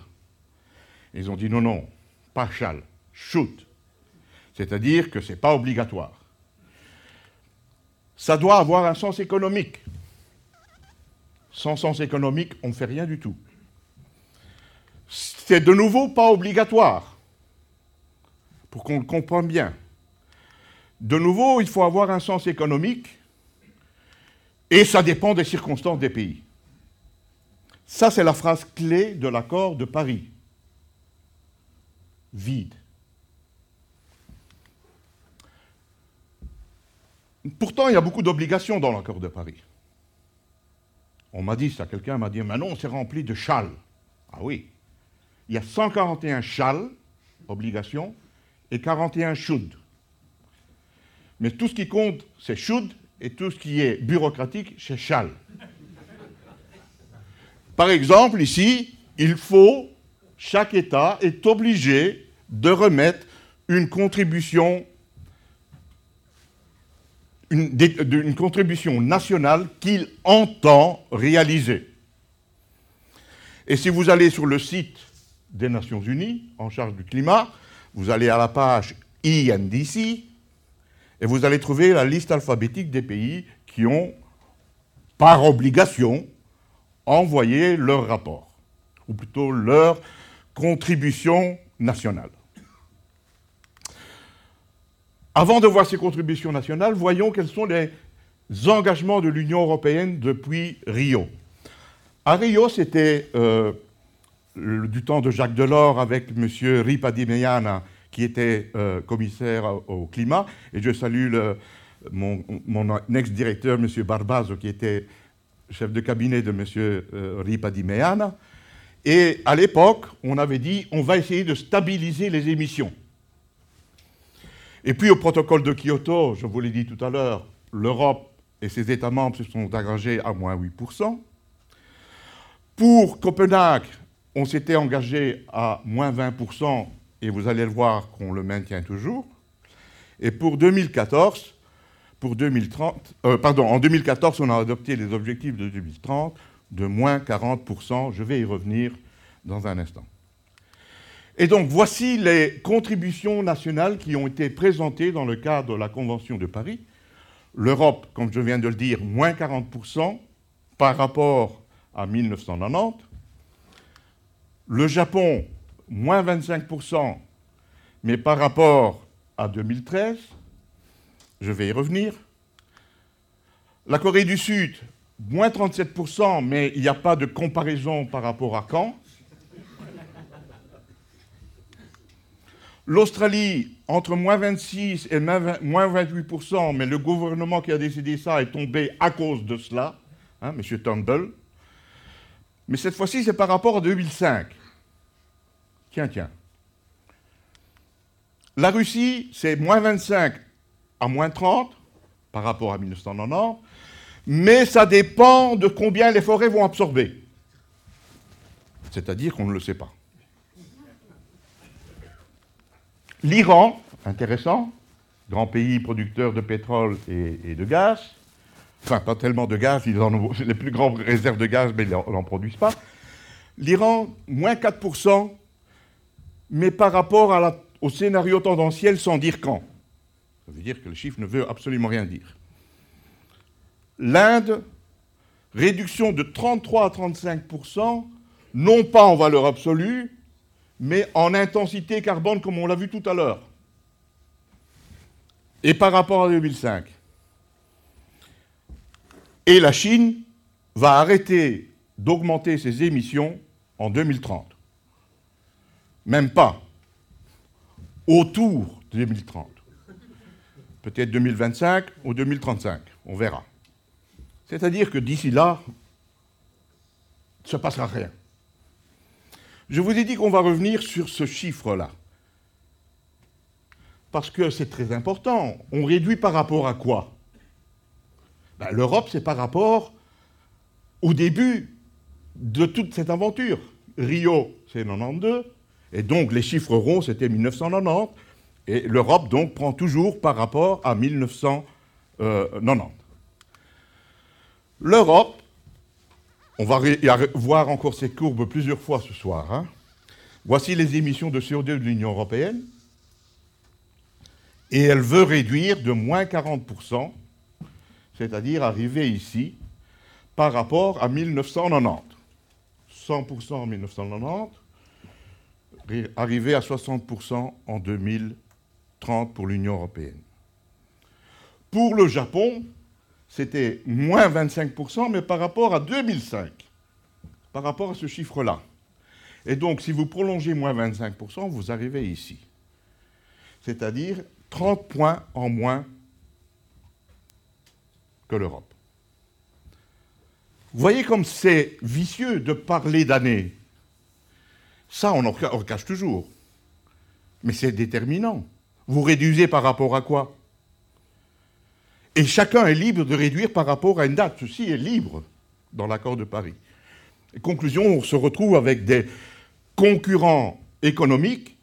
Ils ont dit non, non, pas shall, should. C'est-à-dire que ce n'est pas obligatoire. Ça doit avoir un sens économique. Sans sens économique, on ne fait rien du tout. C'est de nouveau pas obligatoire, pour qu'on le comprenne bien. De nouveau, il faut avoir un sens économique et ça dépend des circonstances des pays. Ça, c'est la phrase clé de l'accord de Paris. Vide. Pourtant, il y a beaucoup d'obligations dans l'accord de Paris. On m'a dit ça, quelqu'un m'a dit, mais non, c'est rempli de châles. Ah oui. Il y a 141 châles, obligations, et 41 should. Mais tout ce qui compte, c'est should, et tout ce qui est bureaucratique, c'est shall. Par exemple, ici, il faut, chaque État est obligé de remettre une contribution, nationale qu'il entend réaliser. Et si vous allez sur le site des Nations Unies en charge du climat, vous allez à la page INDC, et vous allez trouver la liste alphabétique des pays qui ont, par obligation, envoyé leur rapport, ou plutôt leur contribution nationale. Avant de voir ces contributions nationales, voyons quelles sont les engagements de l'Union européenne depuis Rio. À Rio, c'était euh, du temps de Jacques Delors avec M. Ripadimeyana, qui était euh, commissaire au climat, et je salue le, mon, ex-directeur, M. Barbazo, qui était chef de cabinet de M. Euh, Ripadimeana. Et à l'époque, on avait dit on va essayer de stabiliser les émissions. Et puis au protocole de Kyoto, je vous l'ai dit tout à l'heure, l'Europe et ses États membres se sont engagés à moins 8%. Pour Copenhague, on s'était engagé à moins 20%, et vous allez le voir qu'on le maintient toujours. Et pour 2014, pour 2030, euh, en 2014, on a adopté les objectifs de 2030 de moins 40%. Je vais y revenir dans un instant. Et donc, voici les contributions nationales qui ont été présentées dans le cadre de la Convention de Paris. L'Europe, comme je viens de le dire, moins 40% par rapport à 1990. Le Japon, moins 25%, mais par rapport à 2013. Je vais y revenir. La Corée du Sud, moins 37%, mais il n'y a pas de comparaison par rapport à quand. L'Australie, entre moins 26 et moins 28%, mais le gouvernement qui a décidé ça est tombé à cause de cela, hein, M. Turnbull. Mais cette fois-ci, c'est par rapport à 2005. Tiens, tiens. La Russie, c'est moins 25 à moins 30 par rapport à 1990, mais ça dépend de combien les forêts vont absorber. C'est-à-dire qu'on ne le sait pas. L'Iran, intéressant, grand pays producteur de pétrole et, de gaz, enfin pas tellement de gaz, ils ont les plus grandes réserves de gaz, mais ils n'en produisent pas. L'Iran, moins 4%, mais par rapport au scénario tendanciel sans dire quand. Ça veut dire que le chiffre ne veut absolument rien dire. L'Inde, réduction de 33 à 35% non pas en valeur absolue, mais en intensité carbone, comme on l'a vu tout à l'heure. Et par rapport à 2005. Et la Chine va arrêter d'augmenter ses émissions en 2030. Même pas. Autour de 2030. Peut-être 2025 ou 2035. On verra. C'est-à-dire que d'ici là, il ne se passera rien. Je vous ai dit qu'on va revenir sur ce chiffre-là. Parce que c'est très important. On réduit par rapport à quoi? Ben, L'Europe, c'est par rapport au début de toute cette aventure. Rio, c'est 92, et donc les chiffres ronds, c'était 1990, et l'Europe, donc, prend toujours par rapport à 1990. L'Europe, on va voir encore ces courbes plusieurs fois ce soir. Hein. Voici les émissions de CO2 de l'Union européenne. Et elle veut réduire de moins 40%, c'est-à-dire arriver ici par rapport à 1990. 100% en 1990, arriver à 60% en 2030 pour l'Union européenne. Pour le Japon, c'était moins 25%, mais par rapport à 2005, par rapport à ce chiffre-là. Et donc, si vous prolongez moins 25%, vous arrivez ici. C'est-à-dire 30 points en moins que l'Europe. Vous voyez comme c'est vicieux de parler d'années. Ça, on en cache toujours. Mais c'est déterminant. Vous réduisez par rapport à quoi? Et chacun est libre de réduire par rapport à une date. Ceci est libre dans l'accord de Paris. conclusion, on se retrouve avec des concurrents économiques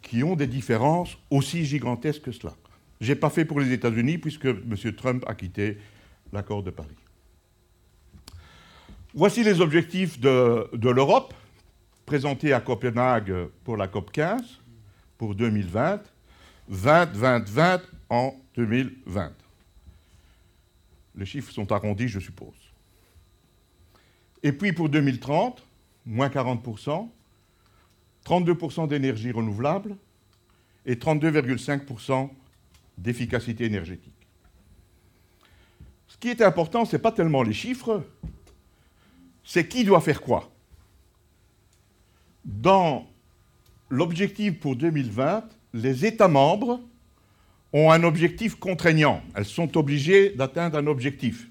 qui ont des différences aussi gigantesques que cela. Je n'ai pas fait pour les États-Unis puisque M. Trump a quitté l'accord de Paris. Voici les objectifs de, l'Europe présentés à Copenhague pour la COP 15 pour 2020, 20, 20, 20 en 2020. Les chiffres sont arrondis, je suppose. Et puis pour 2030, moins 40%, 32% d'énergie renouvelable et 32,5% d'efficacité énergétique. Ce qui est important, ce n'est pas tellement les chiffres, c'est qui doit faire quoi. Dans l'objectif pour 2020, les États membres ont un objectif contraignant. Elles sont obligées d'atteindre un objectif.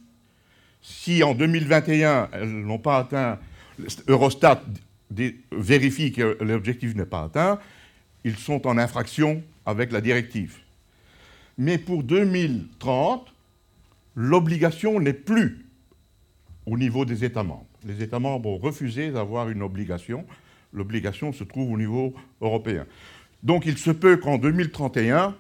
Si en 2021, elles n'ont pas atteint, Eurostat vérifie que l'objectif n'est pas atteint, ils sont en infraction avec la directive. Mais pour 2030, l'obligation n'est plus au niveau des États membres. Les États membres ont refusé d'avoir une obligation. L'obligation se trouve au niveau européen. Donc il se peut qu'en 2031,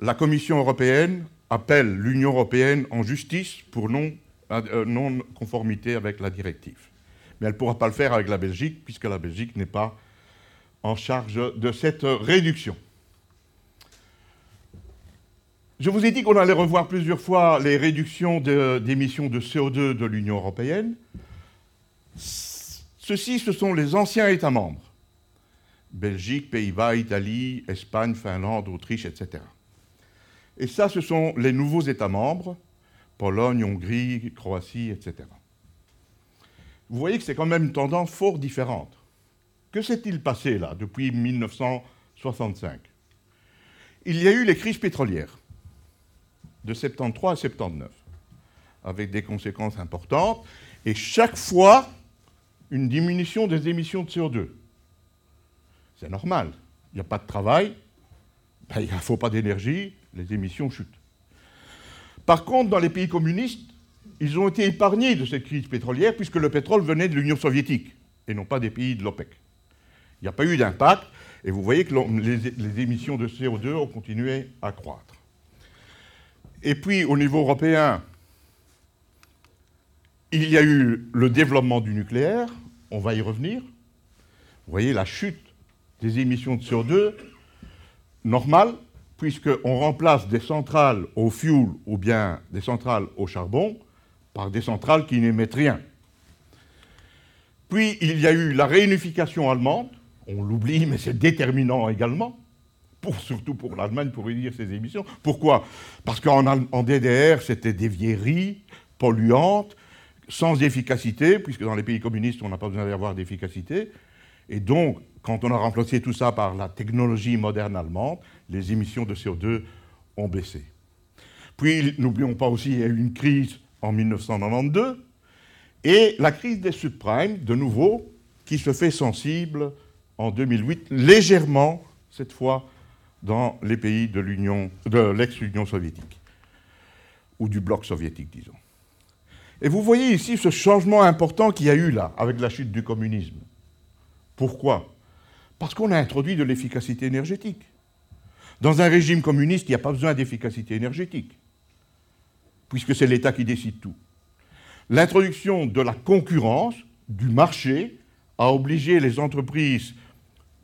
la Commission européenne appelle l'Union européenne en justice pour euh, non-conformité avec la directive. Mais elle ne pourra pas le faire avec la Belgique, puisque la Belgique n'est pas en charge de cette réduction. Je vous ai dit qu'on allait revoir plusieurs fois les réductions d'émissions de, CO2 de l'Union européenne. Ceux-ci, ce sont les anciens États membres. Belgique, Pays-Bas, Italie, Espagne, Finlande, Autriche, etc. Et ça, ce sont les nouveaux États membres, Pologne, Hongrie, Croatie, etc. Vous voyez que c'est quand même une tendance fort différente. Que s'est-il passé là depuis 1965 Il y a eu les crises pétrolières de 73 à 79, avec des conséquences importantes, et chaque fois une diminution des émissions de CO2. C'est normal. Il n'y a pas de travail, ben, il ne faut pas d'énergie, les émissions chutent. Par contre, dans les pays communistes, ils ont été épargnés de cette crise pétrolière puisque le pétrole venait de l'Union soviétique et non pas des pays de l'OPEC. Il n'y a pas eu d'impact et vous voyez que les, les émissions de CO2 ont continué à croître. Et puis, au niveau européen, il y a eu le développement du nucléaire, on va y revenir. Vous voyez la chute des émissions de CO2 normale, puisqu'on remplace des centrales au fuel ou bien des centrales au charbon par des centrales qui n'émettent rien. Puis il y a eu la réunification allemande, on l'oublie, mais c'est déterminant également surtout pour l'Allemagne, pour réduire ses émissions. Pourquoi? Parce qu'en DDR, c'était des vieilleries polluantes, sans efficacité, puisque dans les pays communistes, on n'a pas besoin d'avoir d'efficacité. Et donc, quand on a remplacé tout ça par la technologie moderne allemande, les émissions de CO2 ont baissé. Puis, n'oublions pas aussi, il y a eu une crise en 1992, et la crise des subprimes, de nouveau, qui se fait sensible en 2008, légèrement, cette fois, dans les pays de l'Union, de l'ex-Union soviétique, ou du bloc soviétique, disons. Et vous voyez ici ce changement important qu'il y a eu là, avec la chute du communisme. Pourquoi? Parce qu'on a introduit de l'efficacité énergétique. Dans un régime communiste, il n'y a pas besoin d'efficacité énergétique, puisque c'est l'État qui décide tout. L'introduction de la concurrence, du marché, a obligé les entreprises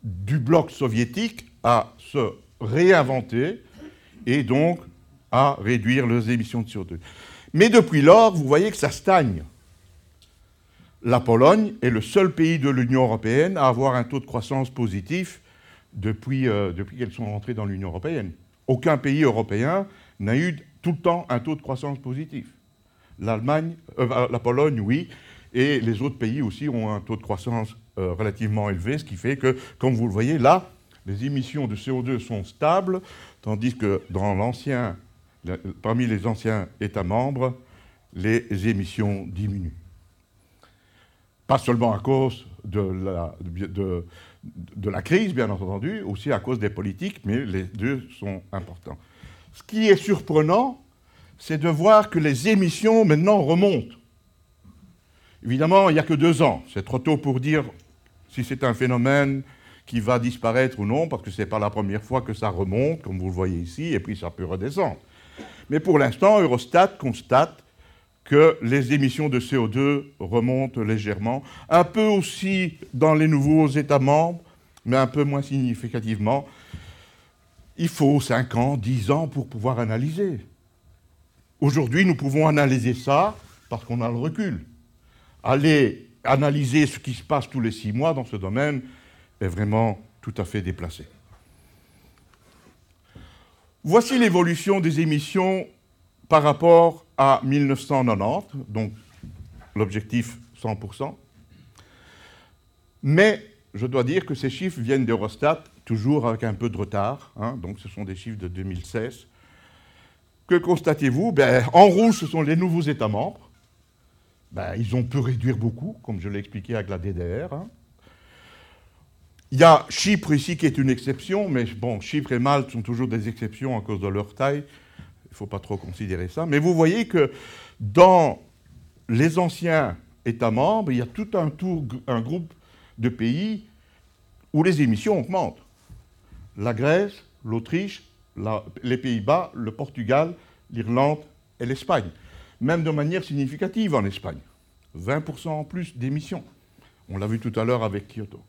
du bloc soviétique à se réinventer et donc à réduire leurs émissions de CO2. Mais depuis lors, vous voyez que ça stagne. La Pologne est le seul pays de l'Union européenne à avoir un taux de croissance positif depuis, euh, depuis qu'elles sont rentrées dans l'Union européenne. Aucun pays européen n'a eu tout le temps un taux de croissance positif. L'Allemagne, euh, la Pologne, oui, et les autres pays aussi ont un taux de croissance euh, relativement élevé, ce qui fait que, comme vous le voyez là, les émissions de CO2 sont stables, tandis que dans l'ancien, parmi les anciens États membres, les émissions diminuent. Pas seulement à cause de la, de, la crise, bien entendu, aussi à cause des politiques, mais les deux sont importants. Ce qui est surprenant, c'est de voir que les émissions maintenant remontent. Évidemment, il n'y a que deux ans. C'est trop tôt pour dire si c'est un phénomène qui va disparaître ou non, parce que ce n'est pas la première fois que ça remonte, comme vous le voyez ici, et puis ça peut redescendre. Mais pour l'instant, Eurostat constate que les émissions de CO2 remontent légèrement, un peu aussi dans les nouveaux États membres, mais un peu moins significativement. Il faut 5 ans, 10 ans pour pouvoir analyser. Aujourd'hui, nous pouvons analyser ça parce qu'on a le recul. Aller analyser ce qui se passe tous les 6 mois dans ce domaine, est vraiment tout à fait déplacé. Voici l'évolution des émissions par rapport à 1990, donc l'objectif 100%. Mais je dois dire que ces chiffres viennent d'Eurostat, toujours avec un peu de retard, hein, donc ce sont des chiffres de 2016. Que constatez-vous? Ben, En rouge, ce sont les nouveaux États membres. Ben, ils ont pu réduire beaucoup, comme je l'ai expliqué avec la DDR. Il y a Chypre ici qui est une exception, mais bon, Chypre et Malte sont toujours des exceptions à cause de leur taille. Il ne faut pas trop considérer ça. Mais vous voyez que dans les anciens États membres, il y a tout un, tour, un groupe de pays où les émissions augmentent. La Grèce, l'Autriche, les Pays-Bas, le Portugal, l'Irlande et l'Espagne. Même de manière significative en Espagne. 20% en plus d'émissions. On l'a vu tout à l'heure avec Kyoto.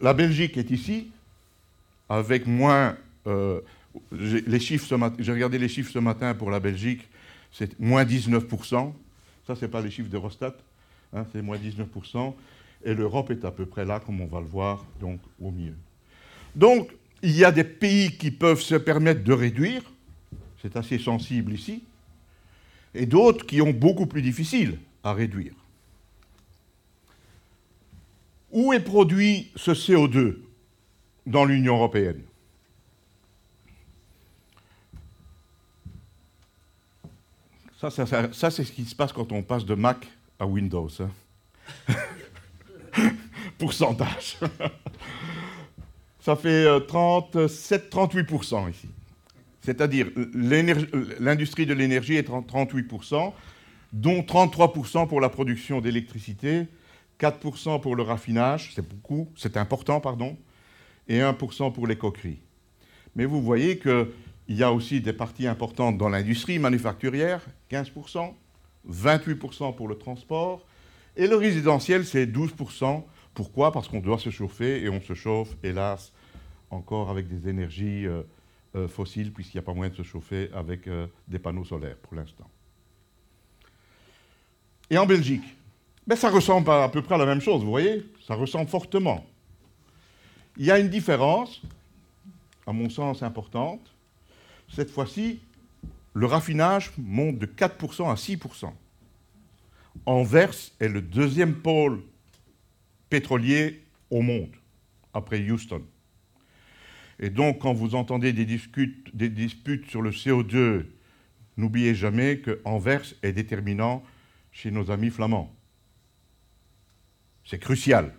La Belgique est ici, avec moins. Euh, les chiffres j'ai regardé les chiffres ce matin pour la Belgique, c'est moins 19%. Ça, ce n'est pas les chiffres d'Eurostat, hein, c'est moins 19%. Et l'Europe est à peu près là, comme on va le voir, donc au milieu. Donc, il y a des pays qui peuvent se permettre de réduire, c'est assez sensible ici, et d'autres qui ont beaucoup plus difficile à réduire. Où est produit ce CO2 dans l'Union européenne? Ça, c'est ce qui se passe quand on passe de Mac à Windows. Hein. Pourcentage. ça fait 37-38% euh, ici. C'est-à-dire l'industrie de l'énergie est 38%, dont 33% pour la production d'électricité 4% pour le raffinage, c'est important, pardon, et 1% pour les coqueries. Mais vous voyez qu'il y a aussi des parties importantes dans l'industrie manufacturière, 15%, 28% pour le transport, et le résidentiel, c'est 12%. Pourquoi? Parce qu'on doit se chauffer, et on se chauffe, hélas, encore avec des énergies euh, euh, fossiles, puisqu'il n'y a pas moyen de se chauffer avec euh, des panneaux solaires pour l'instant. Et en Belgique, ben, ça ressemble à, peu près à la même chose, vous voyez? Ça ressemble fortement. Il y a une différence, à mon sens importante. Cette fois-ci, le raffinage monte de 4% à 6%. Anvers est le deuxième pôle pétrolier au monde, après Houston. Et donc, quand vous entendez des, disputes sur le CO2, n'oubliez jamais que Anvers est déterminant chez nos amis flamands. C'est crucial.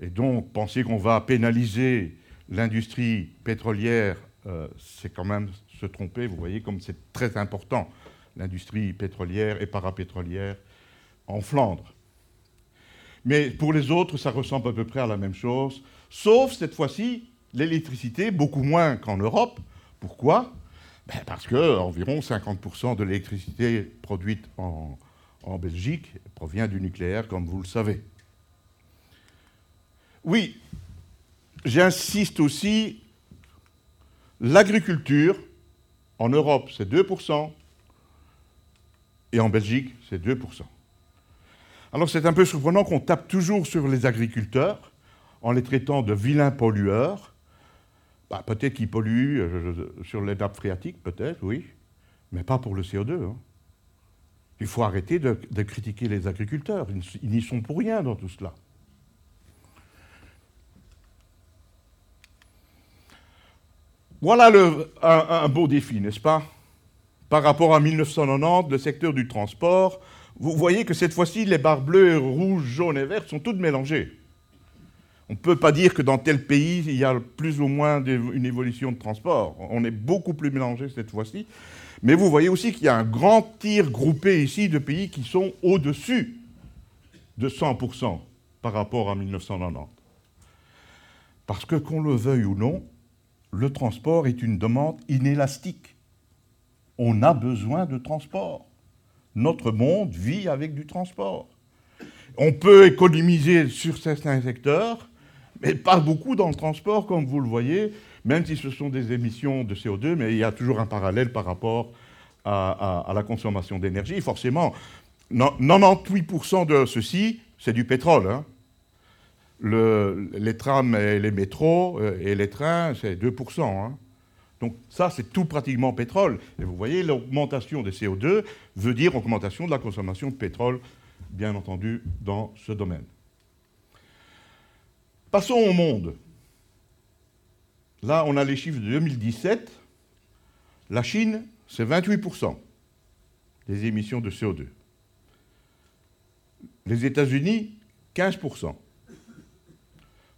Et donc, penser qu'on va pénaliser l'industrie pétrolière, euh, c'est quand même se tromper. Vous voyez comme c'est très important, l'industrie pétrolière et parapétrolière en Flandre. Mais pour les autres, ça ressemble à peu près à la même chose, sauf cette fois-ci l'électricité, beaucoup moins qu'en Europe. Pourquoi? Ben Parce que environ 50% de l'électricité produite en, en Belgique provient du nucléaire, comme vous le savez. Oui, j'insiste aussi, l'agriculture, en Europe, c'est 2%, et en Belgique, c'est 2%. Alors c'est un peu surprenant qu'on tape toujours sur les agriculteurs en les traitant de vilains pollueurs. Bah, peut-être qu'ils polluent euh, sur les nappes phréatiques, peut-être, oui, mais pas pour le CO2. Hein. Il faut arrêter de, critiquer les agriculteurs. Ils n'y sont pour rien dans tout cela. Voilà un, beau défi, n'est-ce pas? Par rapport à 1990, le secteur du transport, vous voyez que cette fois-ci, les barres bleues, rouges, jaunes et vertes sont toutes mélangées. On ne peut pas dire que dans tel pays, il y a plus ou moins une évolution de transport. On est beaucoup plus mélangé cette fois-ci. Mais vous voyez aussi qu'il y a un grand tir groupé ici de pays qui sont au-dessus de 100% par rapport à 1990. Parce que qu'on le veuille ou non, le transport est une demande inélastique. On a besoin de transport. Notre monde vit avec du transport. On peut économiser sur certains secteurs, mais pas beaucoup dans le transport, comme vous le voyez même si ce sont des émissions de CO2, mais il y a toujours un parallèle par rapport à, la consommation d'énergie. Forcément, 98% de ceci, c'est du pétrole. Hein. Les trams et les métros euh, et les trains, c'est 2%. Hein. Donc ça, c'est tout pratiquement pétrole. Et vous voyez, l'augmentation des CO2 veut dire augmentation de la consommation de pétrole, bien entendu, dans ce domaine. Passons au monde. Là, on a les chiffres de 2017. La Chine, c'est 28% des émissions de CO2. Les États-Unis, 15%.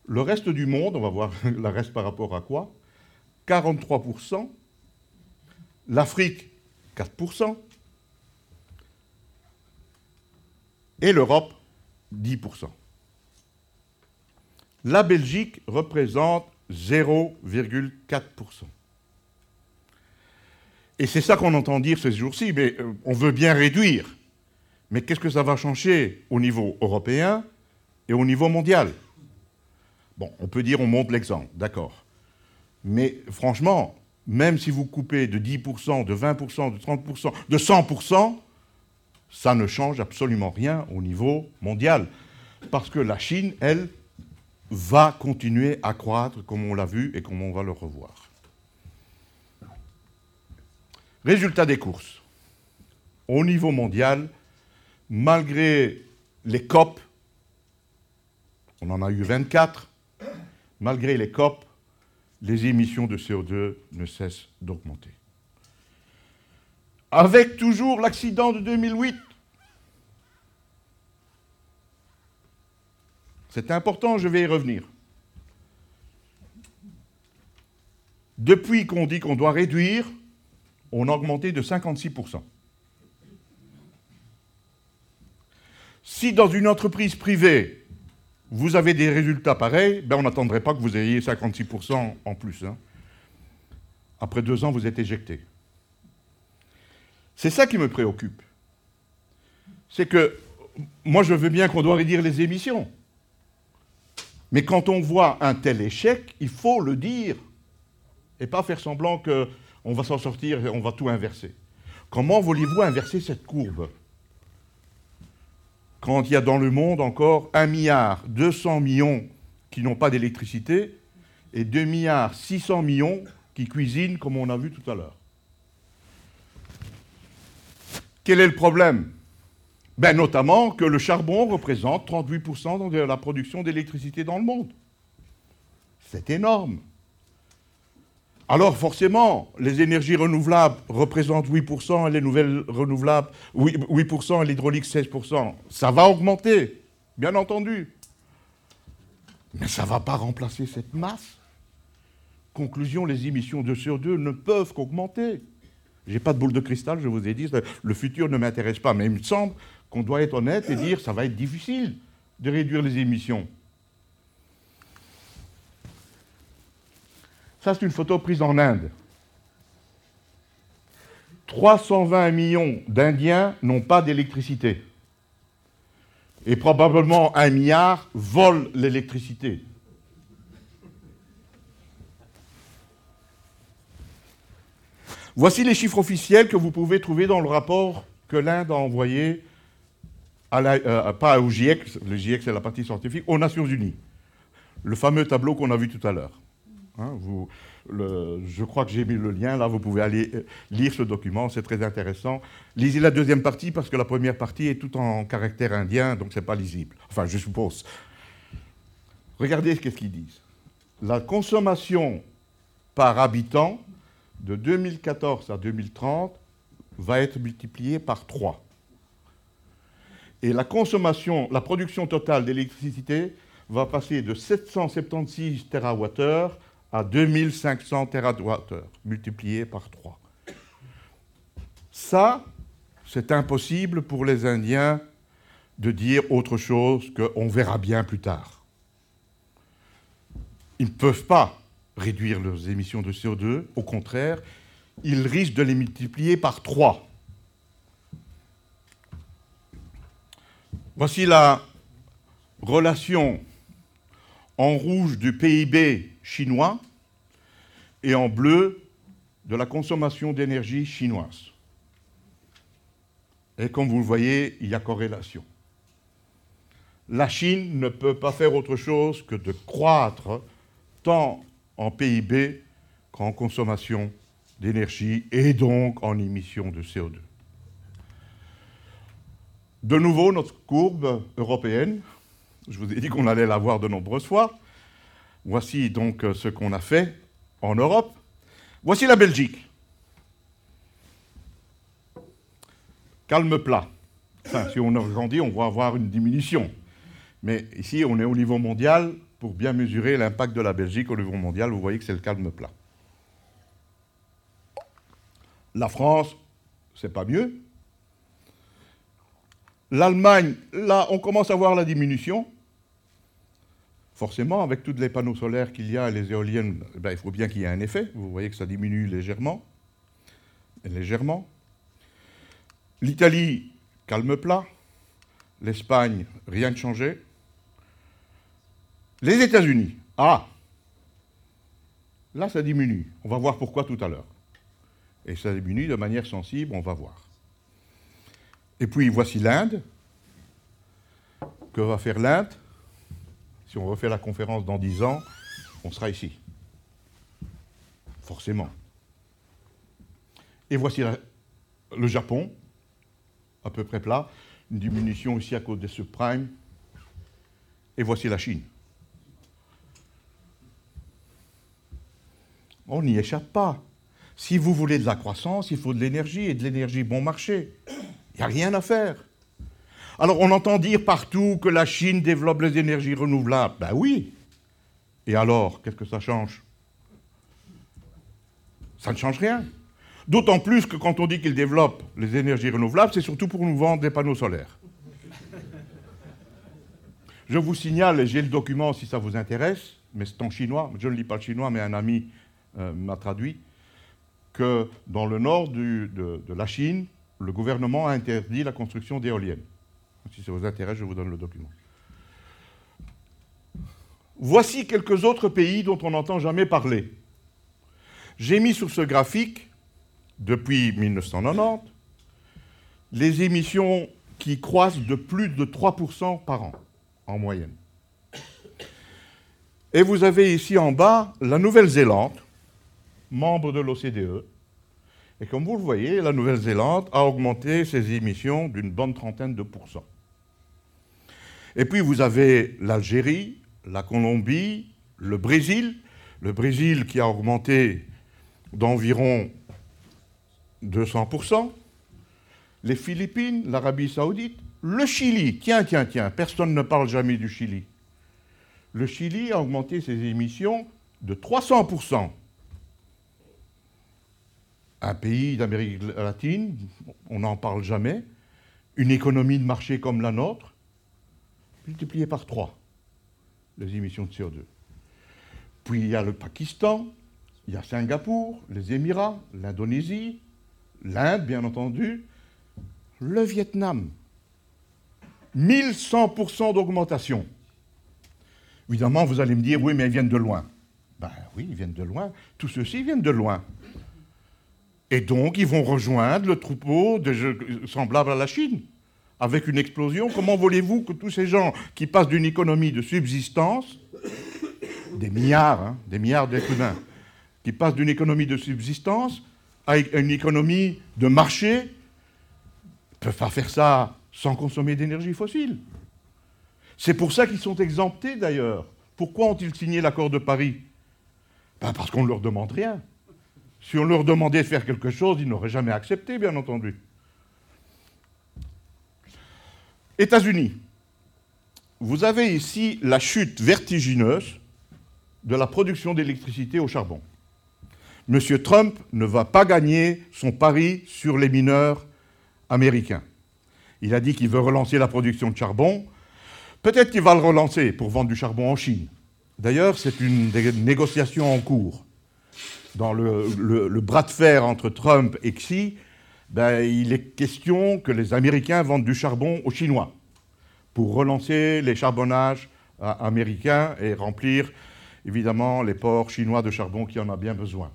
Le reste du monde, on va voir le reste par rapport à quoi? 43%. L'Afrique, 4%. Et l'Europe, 10%. La Belgique représente 0,4%. Et c'est ça qu'on entend dire ces jours-ci, mais euh, on veut bien réduire. Mais qu'est-ce que ça va changer au niveau européen et au niveau mondial? Bon, on peut dire on monte l'exemple, d'accord. Mais franchement, même si vous coupez de 10%, de 20%, de 30%, de 100%, ça ne change absolument rien au niveau mondial. Parce que la Chine, elle, va continuer à croître comme on l'a vu et comme on va le revoir. Résultat des courses. Au niveau mondial, malgré les COP, on en a eu 24, malgré les COP, les émissions de CO2 ne cessent d'augmenter. Avec toujours l'accident de 2008. C'est important, je vais y revenir. Depuis qu'on dit qu'on doit réduire, on a augmenté de 56%. Si dans une entreprise privée, vous avez des résultats pareils, ben on n'attendrait pas que vous ayez 56% en plus. Hein. Après deux ans, vous êtes éjecté. C'est ça qui me préoccupe. C'est que moi, je veux bien qu'on doit réduire les émissions. Mais quand on voit un tel échec, il faut le dire. Et pas faire semblant qu'on va s'en sortir et on va tout inverser. Comment voulez-vous inverser cette courbe? Quand il y a dans le monde encore 1 milliard 200 millions qui n'ont pas d'électricité et 2 milliards 600 millions qui cuisinent, comme on a vu tout à l'heure. Quel est le problème? Ben, Notamment que le charbon représente 38% de la production d'électricité dans le monde. C'est énorme. Alors forcément, les énergies renouvelables représentent 8% et les nouvelles renouvelables 8%, et l'hydraulique 16%. Ça va augmenter, bien entendu. Mais ça ne va pas remplacer cette masse. Conclusion, les émissions de CO2 ne peuvent qu'augmenter. Je n'ai pas de boule de cristal, je vous ai dit, le futur ne m'intéresse pas, mais il me semble qu'on doit être honnête et dire que ça va être difficile de réduire les émissions. Ça, c'est une photo prise en Inde. 320 millions d'Indiens n'ont pas d'électricité. Et probablement un milliard volent l'électricité. Voici les chiffres officiels que vous pouvez trouver dans le rapport que l'Inde a envoyé, euh, pas au GIEC, le GIEC c'est la partie scientifique, aux Nations Unies. Le fameux tableau qu'on a vu tout à l'heure. Hein, je crois que j'ai mis le lien, là vous pouvez aller euh, lire ce document, c'est très intéressant. Lisez la deuxième partie parce que la première partie est tout en caractère indien, donc ce n'est pas lisible. Enfin, je suppose. Regardez ce qu'ils disent. La consommation par habitant de 2014 à 2030 va être multipliée par 3. Et la consommation, la production totale d'électricité va passer de 776 TWh à 2500 TWh, multiplié par 3. Ça, c'est impossible pour les Indiens de dire autre chose qu'on verra bien plus tard. Ils ne peuvent pas réduire leurs émissions de CO2, au contraire, ils risquent de les multiplier par 3. Voici la relation en rouge du PIB chinois et en bleu de la consommation d'énergie chinoise. Et comme vous le voyez, il y a corrélation. La Chine ne peut pas faire autre chose que de croître tant en PIB qu'en consommation d'énergie et donc en émission de CO2. De nouveau, notre courbe européenne, je vous ai dit qu'on allait la voir de nombreuses fois. Voici donc ce qu'on a fait en Europe. Voici la Belgique. Calme plat. Si on agrandit, on va avoir une diminution. Mais ici, on est au niveau mondial. Pour bien mesurer l'impact de la Belgique au niveau mondial, vous voyez que c'est le calme plat. La France, c'est pas mieux. L'Allemagne, là, on commence à voir la diminution. Forcément, avec tous les panneaux solaires qu'il y a et les éoliennes, eh ben, il faut bien qu'il y ait un effet. Vous voyez que ça diminue légèrement. Légèrement. L'Italie, calme plat. L'Espagne, rien de changé. Les États-Unis, ah Là, ça diminue. On va voir pourquoi tout à l'heure. Et ça diminue de manière sensible, on va voir. Et puis, voici l'Inde. Que va faire l'Inde? Si on refait la conférence dans dix ans, on sera ici. Forcément. Et voici le Japon, à peu près plat, une diminution ici à cause des subprimes. Et voici la Chine. On n'y échappe pas. Si vous voulez de la croissance, il faut de l'énergie et de l'énergie bon marché. Il n'y a rien à faire. Alors on entend dire partout que la Chine développe les énergies renouvelables. Ben oui. Et alors, qu'est-ce que ça change? Ça ne change rien. D'autant plus que quand on dit qu'il développe les énergies renouvelables, c'est surtout pour nous vendre des panneaux solaires. Je vous signale, et j'ai le document si ça vous intéresse, mais c'est en chinois, je ne lis pas le chinois, mais un ami euh, m'a traduit, que dans le nord de, la Chine, le gouvernement a interdit la construction d'éoliennes. Si ça vous intéresse, je vous donne le document. Voici quelques autres pays dont on n'entend jamais parler. J'ai mis sur ce graphique depuis 1990, les émissions qui croissent de plus de 3% par an, en moyenne. Et vous avez ici en bas la Nouvelle-Zélande, membre de l'OCDE. Et comme vous le voyez, la Nouvelle-Zélande a augmenté ses émissions d'une bonne trentaine de pourcents. Et puis vous avez l'Algérie, la Colombie, le Brésil. Le Brésil qui a augmenté d'environ 200%, les Philippines, l'Arabie saoudite, le Chili, tiens, tiens, tiens, personne ne parle jamais du Chili. Le Chili a augmenté ses émissions de 300%. Un pays d'Amérique latine, on n'en parle jamais, une économie de marché comme la nôtre, multipliée par 3, les émissions de CO2. Puis il y a le Pakistan, il y a Singapour, les Émirats, l'Indonésie, l'Inde, bien entendu, le Vietnam. 1100% d'augmentation. Évidemment, vous allez me dire, oui, mais ils viennent de loin. Ben oui, ils viennent de loin. Tous ceux-ci viennent de loin. Et donc, ils vont rejoindre le troupeau de, semblable à la Chine, avec une explosion. Comment voulez-vous que tous ces gens qui passent d'une économie de subsistance, des milliards, hein, des milliards d'êtres humains, qui passent d'une économie de subsistance à une économie de marché, peuvent pas faire ça sans consommer d'énergie fossile. C'est pour ça qu'ils sont exemptés d'ailleurs. Pourquoi ont-ils signé l'accord de Paris? Ben Parce qu'on ne leur demande rien. Si on leur demandait de faire quelque chose, ils n'auraient jamais accepté, bien entendu. États-Unis. Vous avez ici la chute vertigineuse de la production d'électricité au charbon. M. Trump ne va pas gagner son pari sur les mineurs américains. Il a dit qu'il veut relancer la production de charbon. Peut-être qu'il va le relancer pour vendre du charbon en Chine. D'ailleurs, c'est une négociation en cours. Dans le, bras de fer entre Trump et Xi, ben, il est question que les Américains vendent du charbon aux Chinois pour relancer les charbonnages américains et remplir évidemment les ports chinois de charbon qui en a bien besoin.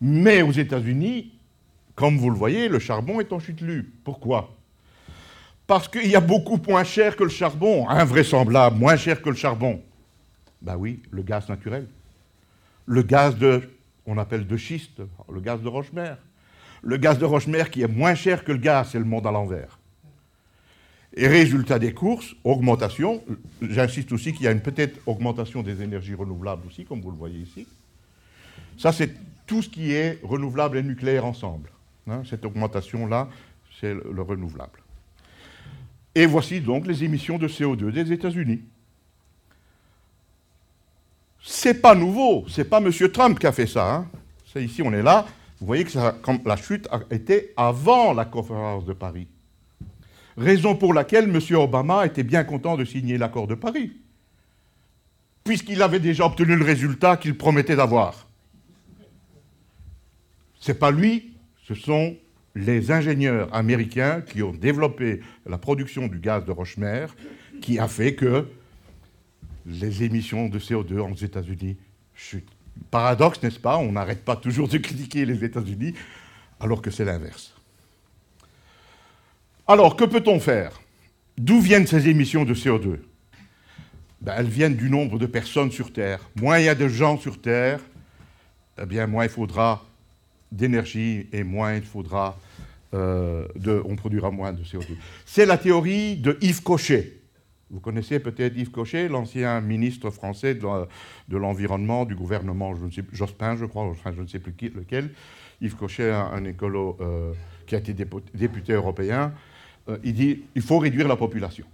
Mais aux États-Unis, comme vous le voyez, le charbon est en chute libre. Pourquoi? Parce qu'il y a beaucoup moins cher que le charbon, invraisemblable, moins cher que le charbon. Ben oui, le gaz naturel. Le gaz de on appelle de schiste, le gaz de roche-mer. Le gaz de roche-mer qui est moins cher que le gaz, c'est le monde à l'envers. Et résultat des courses, augmentation. J'insiste aussi qu'il y a une peut-être augmentation des énergies renouvelables aussi, comme vous le voyez ici. Ça, c'est tout ce qui est renouvelable et nucléaire ensemble. Hein. cette augmentation-là, c'est le, renouvelable. Et voici donc les émissions de CO2 des États-Unis. C'est pas nouveau, c'est pas M. Trump qui a fait ça. Hein. Ici, on est là. Vous voyez que la chute a été avant la conférence de Paris. Raison pour laquelle M. Obama était bien content de signer l'accord de Paris, puisqu'il avait déjà obtenu le résultat qu'il promettait d'avoir. Ce n'est pas lui, ce sont les ingénieurs américains qui ont développé la production du gaz de Rochemer qui a fait que les émissions de CO2 aux États-Unis chutent. Paradoxe, n'est-ce pas On n'arrête pas toujours de critiquer les États-Unis alors que c'est l'inverse. Alors, que peut-on faire? D'où viennent ces émissions de CO2 ben, Elles viennent du nombre de personnes sur Terre. Moins il y a de gens sur Terre, eh bien, moins il faudra d'énergie et moins il faudra euh, on produira moins de CO2. C'est la théorie de Yves Cochet. Vous connaissez peut-être Yves Cochet, l'ancien ministre français de l'environnement du gouvernement Jospin, je crois, enfin je ne sais plus lequel. Yves Cochet, un, écolo euh, qui a été député européen, euh, il dit il faut réduire la population.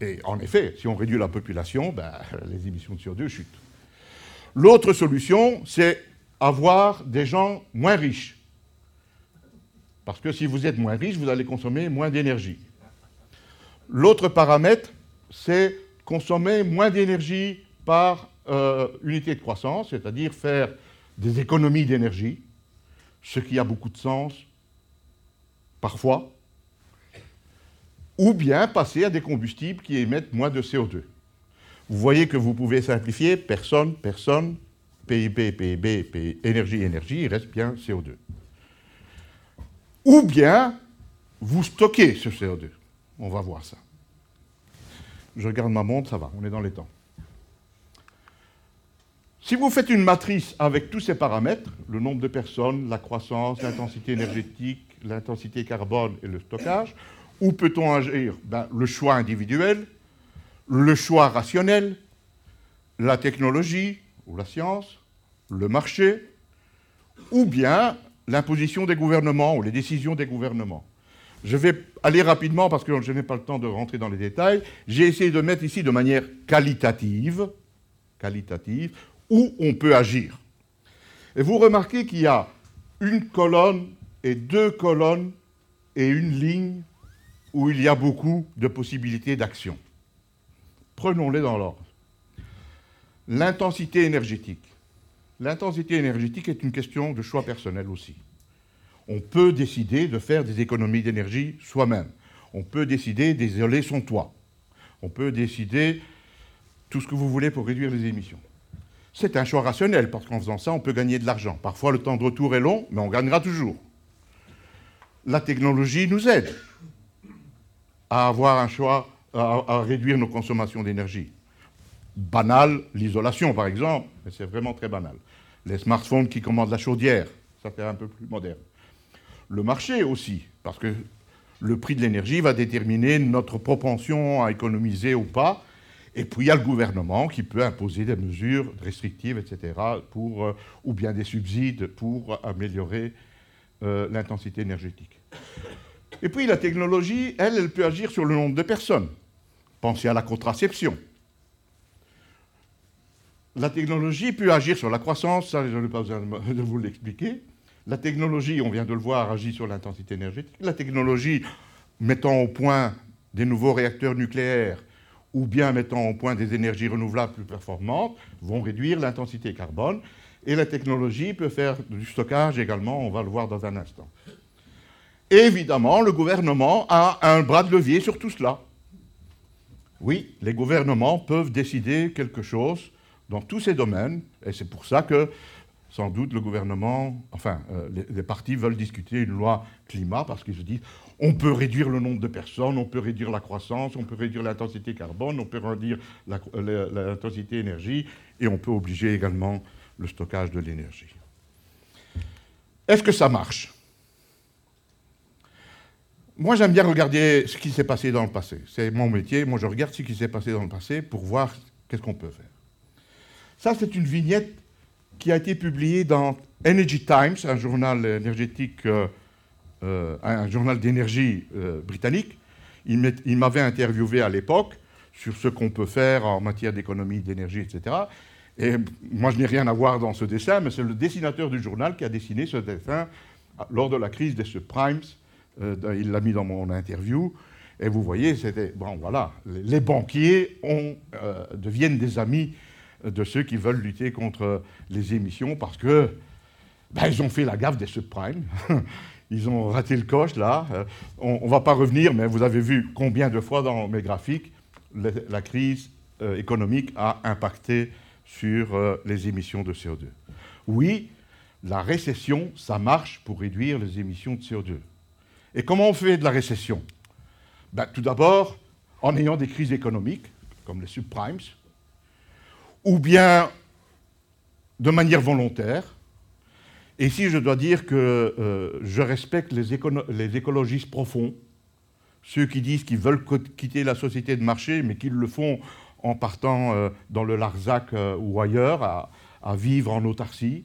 Et en effet, si on réduit la population, ben, les émissions de CO2 chutent. L'autre solution, c'est avoir des gens moins riches. Parce que si vous êtes moins riche, vous allez consommer moins d'énergie. L'autre paramètre, c'est consommer moins d'énergie par euh, unité de croissance, c'est-à-dire faire des économies d'énergie, ce qui a beaucoup de sens parfois, ou bien passer à des combustibles qui émettent moins de CO2. Vous voyez que vous pouvez simplifier personne, personne, PIB, PIB, énergie, énergie, il reste bien CO2. Ou bien vous stockez ce CO2. On va voir ça. Je regarde ma montre, ça va, on est dans les temps. Si vous faites une matrice avec tous ces paramètres, le nombre de personnes, la croissance, l'intensité énergétique, l'intensité carbone et le stockage, où peut-on agir? Ben, Le choix individuel, le choix rationnel, la technologie ou la science, le marché, ou bien l'imposition des gouvernements ou les décisions des gouvernements. Je vais aller rapidement parce que je n'ai pas le temps de rentrer dans les détails. J'ai essayé de mettre ici de manière qualitative, qualitative, où on peut agir. Et vous remarquez qu'il y a une colonne et deux colonnes et une ligne où il y a beaucoup de possibilités d'action. Prenons-les dans l'ordre. L'intensité énergétique. L'intensité énergétique est une question de choix personnel aussi. On peut décider de faire des économies d'énergie soi-même. On peut décider d'isoler son toit. On peut décider tout ce que vous voulez pour réduire les émissions. C'est un choix rationnel, parce qu'en faisant ça, on peut gagner de l'argent. Parfois, le temps de retour est long, mais on gagnera toujours. La technologie nous aide à avoir un choix, à, réduire nos consommations d'énergie. Banal, l'isolation par exemple, mais c'est vraiment très banal. Les smartphones qui commandent la chaudière, ça fait un peu plus moderne. Le marché aussi, parce que le prix de l'énergie va déterminer notre propension à économiser ou pas. Et puis il y a le gouvernement qui peut imposer des mesures restrictives, etc., pour, euh, ou bien des subsides pour améliorer euh, l'intensité énergétique. Et puis la technologie, elle, elle peut agir sur le nombre de personnes. Pensez à la contraception. La technologie peut agir sur la croissance, ça je n'ai pas besoin de vous l'expliquer. La technologie, on vient de le voir, agit sur l'intensité énergétique. La technologie, mettant au point des nouveaux réacteurs nucléaires ou bien mettant au point des énergies renouvelables plus performantes, vont réduire l'intensité carbone. Et la technologie peut faire du stockage également, on va le voir dans un instant évidemment, le gouvernement a un bras de levier sur tout cela. Oui, les gouvernements peuvent décider quelque chose dans tous ces domaines, et c'est pour ça que, sans doute, le gouvernement, enfin, euh, les, partis veulent discuter une loi climat, parce qu'ils se disent, on peut réduire le nombre de personnes, on peut réduire la croissance, on peut réduire l'intensité carbone, on peut réduire l'intensité énergie, et on peut obliger également le stockage de l'énergie. Est-ce que ça marche? Moi, j'aime bien regarder ce qui s'est passé dans le passé. C'est mon métier. Moi, je regarde ce qui s'est passé dans le passé pour voir qu'est-ce qu'on peut faire. Ça, c'est une vignette qui a été publiée dans Energy Times, un journal énergétique, euh, euh, un journal d'énergie euh, britannique. Il m'avait interviewé à l'époque sur ce qu'on peut faire en matière d'économie d'énergie, etc. Et moi, je n'ai rien à voir dans ce dessin, mais c'est le dessinateur du journal qui a dessiné ce dessin lors de la crise des subprimes. Il l'a mis dans mon interview. Et vous voyez, c'était. Bon, voilà. Les banquiers ont, deviennent des amis de ceux qui veulent lutter contre les émissions parce que. Ben, ils ont fait la gaffe des subprimes. ils ont raté le coche, là. Euh, on ne va pas revenir, mais vous avez vu combien de fois dans mes graphiques la crise économique a impacté sur euh, les émissions de CO2. Oui, la récession, ça marche pour réduire les émissions de CO2. Et comment on fait de la récession? Ben, Tout d'abord, en ayant des crises économiques, comme les subprimes, ou bien de manière volontaire. Et ici, je dois dire que euh, je respecte les, écologistes profonds, ceux qui disent qu'ils veulent quitter la société de marché, mais qu'ils le font en partant euh, dans le Larzac euh, ou ailleurs à, vivre en autarcie,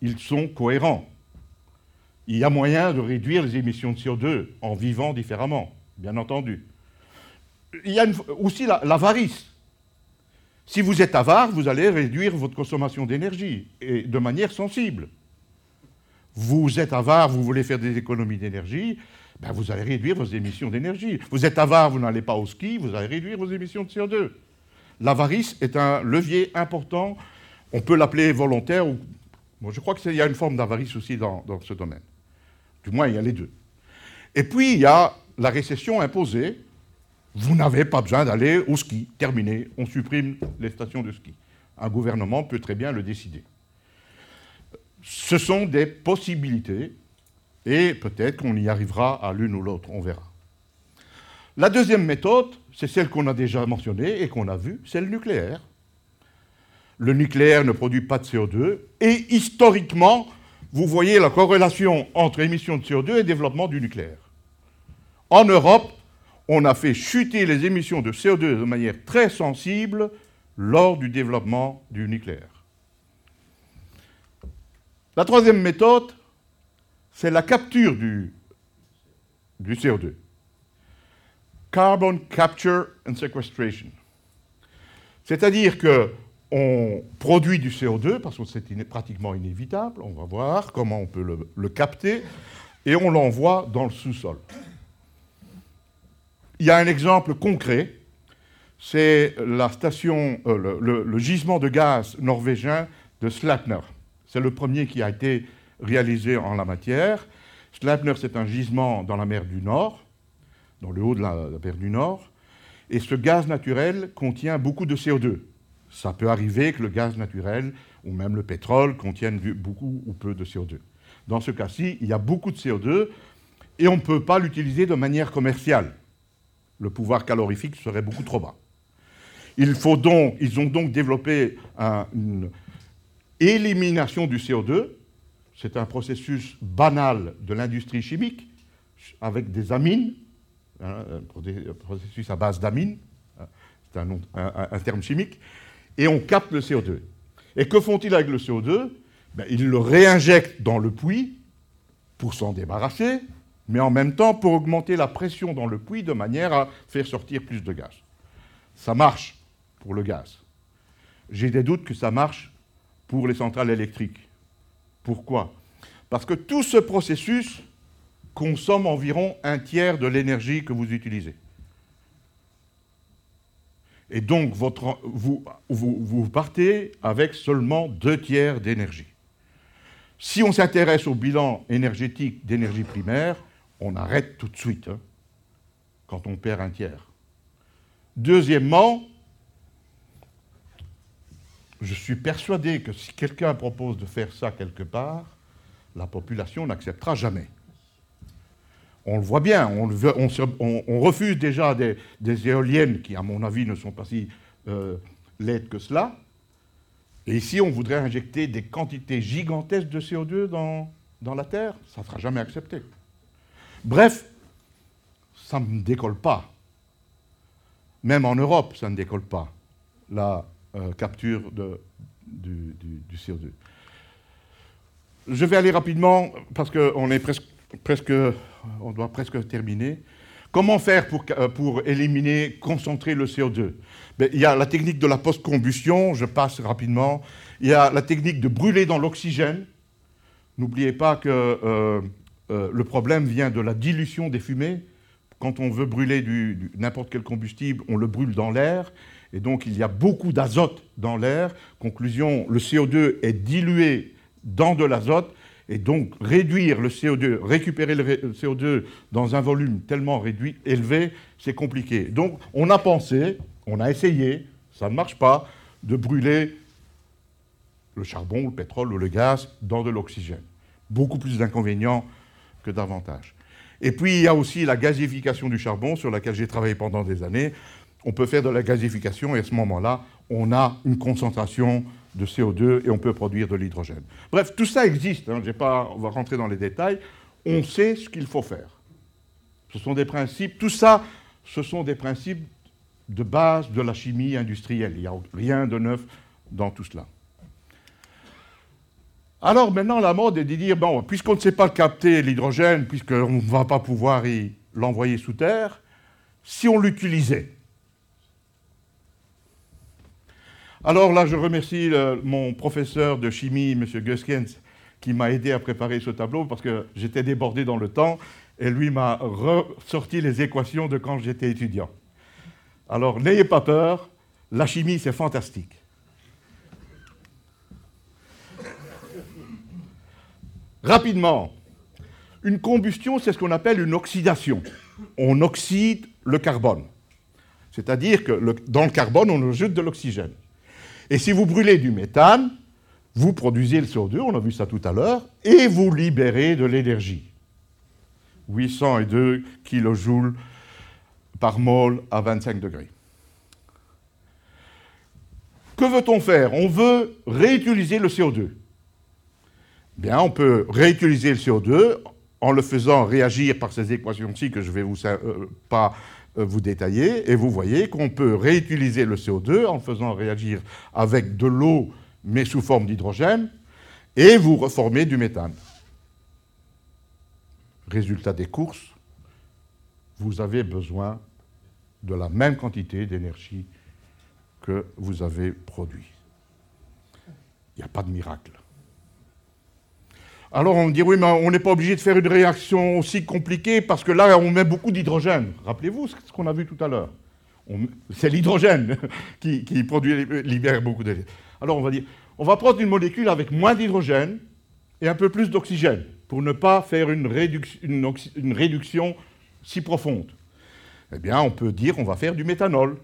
ils sont cohérents. Il y a moyen de réduire les émissions de CO2 en vivant différemment, bien entendu. Il y a aussi l'avarice. Si vous êtes avare, vous allez réduire votre consommation d'énergie, et de manière sensible. Vous êtes avare, vous voulez faire des économies d'énergie, ben vous allez réduire vos émissions d'énergie. Vous êtes avare, vous n'allez pas au ski, vous allez réduire vos émissions de CO2. L'avarice est un levier important. On peut l'appeler volontaire. Ou... je crois qu'il y a une forme d'avarice aussi dans, ce domaine. Du moins, il y a les deux. Et puis, il y a la récession imposée. Vous n'avez pas besoin d'aller au ski. Terminé. On supprime les stations de ski. Un gouvernement peut très bien le décider. Ce sont des possibilités. Et peut-être qu'on y arrivera à l'une ou l'autre. On verra. La deuxième méthode, c'est celle qu'on a déjà mentionnée et qu'on a vue, c'est le nucléaire. Le nucléaire ne produit pas de CO2 et historiquement, vous voyez la corrélation entre émissions de CO2 et développement du nucléaire. En Europe, on a fait chuter les émissions de CO2 de manière très sensible lors du développement du nucléaire. La troisième méthode, c'est la capture du, du CO2. Carbon Capture and Sequestration. C'est-à-dire qu'on produit du CO2, parce que c'est pratiquement inévitable, on va voir comment on peut le, capter, et on l'envoie dans le sous-sol. Il y a un exemple concret, c'est la station, euh, le, gisement de gaz norvégien de Sleipner. C'est le premier qui a été réalisé en la matière. Sleipner, c'est un gisement dans la mer du Nord dans le haut de la, mer du Nord. Et ce gaz naturel contient beaucoup de CO2. Ça peut arriver que le gaz naturel ou même le pétrole contienne beaucoup ou peu de CO2. Dans ce cas-ci, il y a beaucoup de CO2 et on ne peut pas l'utiliser de manière commerciale. Le pouvoir calorifique serait beaucoup trop bas. Il faut donc, ils ont donc développé une élimination du CO2. C'est un processus banal de l'industrie chimique avec des amines Hein, un processus à base d'amine, hein, c'est un, terme chimique, et on capte le CO2. Et que font-ils avec le CO2 ben, Ils le réinjectent dans le puits pour s'en débarrasser, mais en même temps pour augmenter la pression dans le puits de manière à faire sortir plus de gaz. Ça marche pour le gaz. J'ai des doutes que ça marche pour les centrales électriques. Pourquoi? Parce que tout ce processus consomme environ un tiers de l'énergie que vous utilisez. Et donc, vous, partez avec seulement deux tiers d'énergie. Si on s'intéresse au bilan énergétique d'énergie primaire, on arrête tout de suite hein, quand on perd un tiers. Deuxièmement, je suis persuadé que si quelqu'un propose de faire ça quelque part, la population n'acceptera jamais on le voit bien, on, refuse déjà des, éoliennes qui, à mon avis, ne sont pas si euh, laides que cela. Et ici, on voudrait injecter des quantités gigantesques de CO2 dans, dans la Terre. Ça ne sera jamais accepté. Bref, ça ne décolle pas. Même en Europe, ça ne décolle pas, la euh, capture du, CO2. Je vais aller rapidement, parce qu'on presque, doit presque terminer. Comment faire pour, euh, éliminer, concentrer le CO2 ben, Il y a la technique de la post-combustion, je passe rapidement. Il y a la technique de brûler dans l'oxygène. N'oubliez pas que euh, euh, le problème vient de la dilution des fumées. Quand on veut brûler n'importe quel combustible, on le brûle dans l'air. Et donc, il y a beaucoup d'azote dans l'air. Conclusion, le CO2 est dilué dans de l'azote. Et donc, réduire le CO2, récupérer le CO2 dans un volume tellement réduit, élevé, c'est compliqué. Donc, on a pensé, on a essayé, ça ne marche pas, de brûler le charbon, le pétrole ou le gaz dans de l'oxygène. Beaucoup plus d'inconvénients davantage. Et puis il y a aussi la gazification du charbon sur laquelle j'ai travaillé pendant des années. On peut faire de la gazification et à ce moment-là, on a une concentration de CO2 et on peut produire de l'hydrogène. Bref, tout ça existe, hein, pas, on va rentrer dans les détails. On sait ce qu'il faut faire. Ce sont des principes, tout ça, ce sont des principes de base de la chimie industrielle. Il n'y a rien de neuf dans tout cela. Alors maintenant, la mode est de dire, bon, puisqu'on ne sait pas capter l'hydrogène, puisqu'on ne va pas pouvoir l'envoyer sous terre, si on l'utilisait. Alors là, je remercie mon professeur de chimie, M. Guskens, qui m'a aidé à préparer ce tableau parce que j'étais débordé dans le temps et lui m'a ressorti les équations de quand j'étais étudiant. Alors n'ayez pas peur, la chimie c'est fantastique. Rapidement, une combustion, c'est ce qu'on appelle une oxydation. On oxyde le carbone. C'est-à-dire que dans le carbone, on ajoute de l'oxygène. Et si vous brûlez du méthane, vous produisez le CO2, on a vu ça tout à l'heure, et vous libérez de l'énergie. 802 kJ par mol à 25 degrés. Que veut-on faire? On veut réutiliser le CO2 bien, on peut réutiliser le CO2 en le faisant réagir par ces équations-ci que je ne vais euh, pas euh, vous détailler. Et vous voyez qu'on peut réutiliser le CO2 en le faisant réagir avec de l'eau, mais sous forme d'hydrogène, et vous reformez du méthane. Résultat des courses, vous avez besoin de la même quantité d'énergie que vous avez produit. Il n'y a pas de miracle. Alors on me dit, oui, mais on n'est pas obligé de faire une réaction aussi compliquée parce que là, on met beaucoup d'hydrogène. Rappelez-vous ce qu'on a vu tout à l'heure. C'est l'hydrogène qui, produit, libère beaucoup d'énergie. Alors on va dire, on va prendre une molécule avec moins d'hydrogène et un peu plus d'oxygène pour ne pas faire une, une réduction si profonde. Eh bien, on peut dire on va faire du méthanol.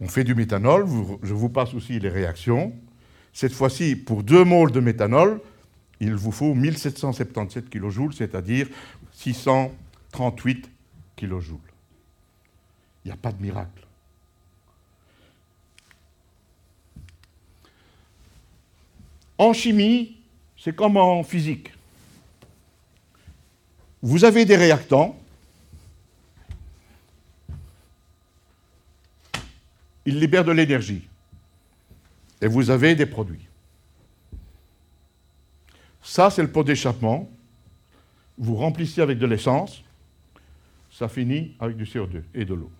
On fait du méthanol, je vous passe aussi les réactions. Cette fois-ci, pour 2 moles de méthanol, il vous faut 1777 kJ, c'est-à-dire 638 kJ. Il n'y a pas de miracle. En chimie, c'est comme en physique. Vous avez des réactants. Ils libèrent de l'énergie et vous avez des produits. Ça, c'est le pot d'échappement. Vous remplissez avec de l'essence, ça finit avec du CO2 et de l'eau.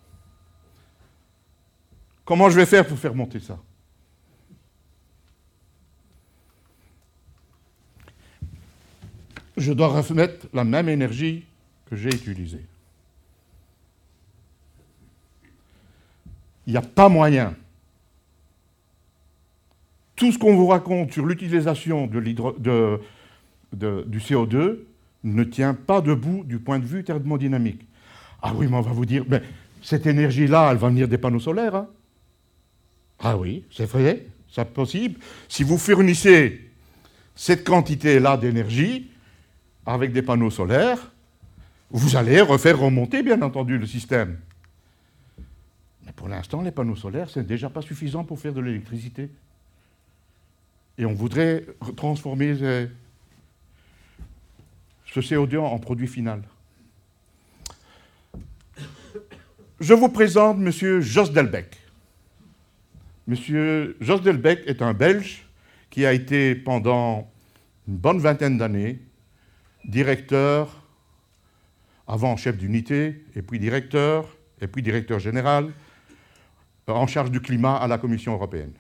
Comment je vais faire pour faire monter ça? Je dois remettre la même énergie que j'ai utilisée. Il n'y a pas moyen tout ce qu'on vous raconte sur l'utilisation du CO2 ne tient pas debout du point de vue thermodynamique. Ah oui, mais on va vous dire, mais cette énergie-là, elle va venir des panneaux solaires. Hein. ah oui, c'est vrai, c'est possible. Si vous fournissez cette quantité-là d'énergie avec des panneaux solaires, vous allez refaire remonter, bien entendu, le système. Pour l'instant, les panneaux solaires, c'est déjà pas suffisant pour faire de l'électricité. Et on voudrait transformer ce CO2 en produit final. Je vous présente M. Jos Delbecq. M. Jos Delbecq est un Belge qui a été pendant une bonne vingtaine d'années directeur, avant chef d'unité, et puis directeur, et puis directeur général, en charge du climat à la Commission européenne.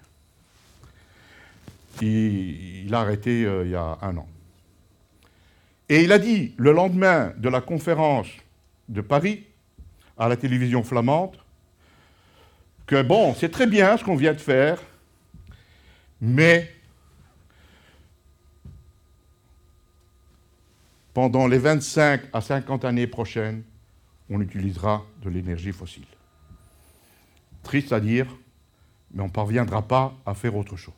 Il, a arrêté euh, il y a un an. Et il a dit, le lendemain de la conférence de Paris, à la télévision flamande, que bon, c'est très bien ce qu'on vient de faire, mais pendant les 25 à 50 années prochaines, on utilisera de l'énergie fossile. Triste à dire, mais on ne parviendra pas à faire autre chose.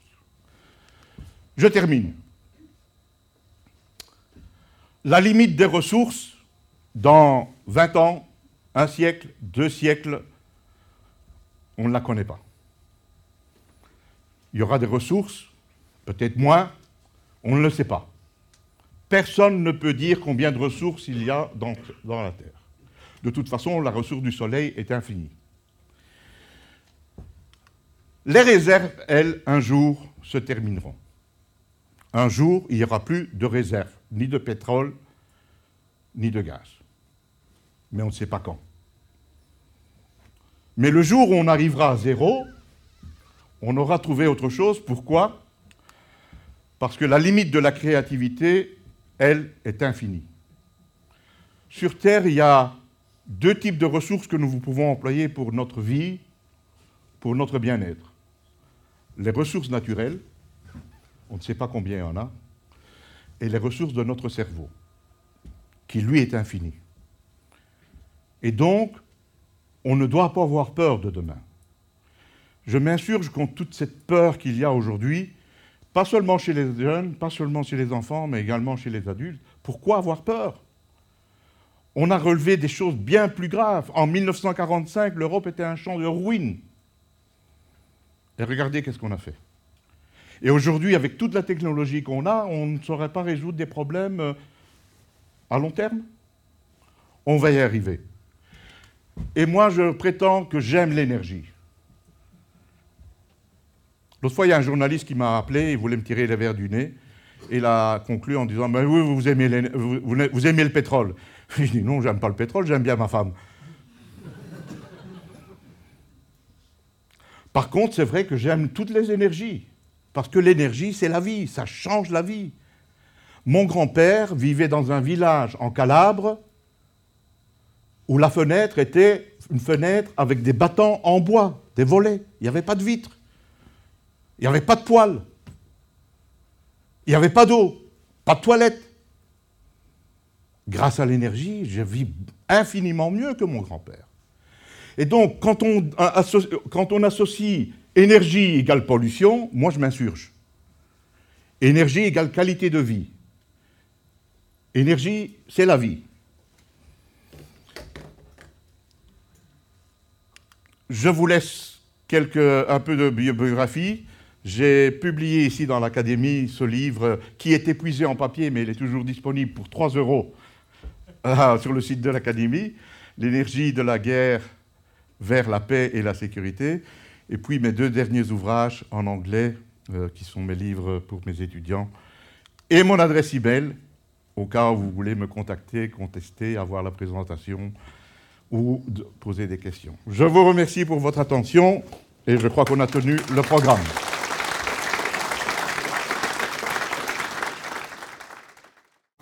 Je termine. La limite des ressources, dans 20 ans, un siècle, deux siècles, on ne la connaît pas. Il y aura des ressources, peut-être moins, on ne le sait pas. Personne ne peut dire combien de ressources il y a dans, dans la Terre. De toute façon, la ressource du Soleil est infinie. Les réserves, elles, un jour, se termineront. Un jour, il n'y aura plus de réserves, ni de pétrole, ni de gaz mais on ne sait pas quand. Mais le jour où on arrivera à zéro, on aura trouvé autre chose. Pourquoi? Parce que la limite de la créativité, elle, est infinie. Sur Terre, il y a deux types de ressources que nous pouvons employer pour notre vie, pour notre bien-être. Les ressources naturelles, on ne sait pas combien il y en a, et les ressources de notre cerveau, qui lui est infini. Et donc, on ne doit pas avoir peur de demain. Je m'insurge contre toute cette peur qu'il y a aujourd'hui, pas seulement chez les jeunes, pas seulement chez les enfants, mais également chez les adultes. Pourquoi avoir peur? On a relevé des choses bien plus graves. En 1945, l'Europe était un champ de ruines. Et regardez qu'est-ce qu'on a fait. Et aujourd'hui, avec toute la technologie qu'on a, on ne saurait pas résoudre des problèmes euh, à long terme? On va y arriver. Et moi, je prétends que j'aime l'énergie. L'autre fois, il y a un journaliste qui m'a appelé, il voulait me tirer les verres du nez. Et il a conclu en disant ben Oui, vous aimez, vous, aimez le pétrole. Je dis Non, j'aime pas le pétrole, j'aime bien ma femme. Par contre, c'est vrai que j'aime toutes les énergies. Parce que l'énergie, c'est la vie, ça change la vie. Mon grand-père vivait dans un village en Calabre où la fenêtre était une fenêtre avec des battants en bois, des volets. Il n'y avait pas de vitres. Il n'y avait pas de poêle. Il n'y avait pas d'eau, pas de toilette. Grâce à l'énergie, je vis infiniment mieux que mon grand-père. Et donc, quand on, quand on associe énergie égale pollution, moi je m'insurge. Énergie égale qualité de vie. Énergie, c'est la vie. Je vous laisse quelques, un peu de biographie. J'ai publié ici dans l'Académie ce livre qui est épuisé en papier, mais il est toujours disponible pour 3 euros euh, sur le site de l'Académie. L'énergie de la guerre vers la paix et la sécurité. Et puis mes deux derniers ouvrages en anglais, euh, qui sont mes livres pour mes étudiants. Et mon adresse email, au cas où vous voulez me contacter, contester, avoir la présentation ou poser des questions. Je vous remercie pour votre attention et je crois qu'on a tenu le programme.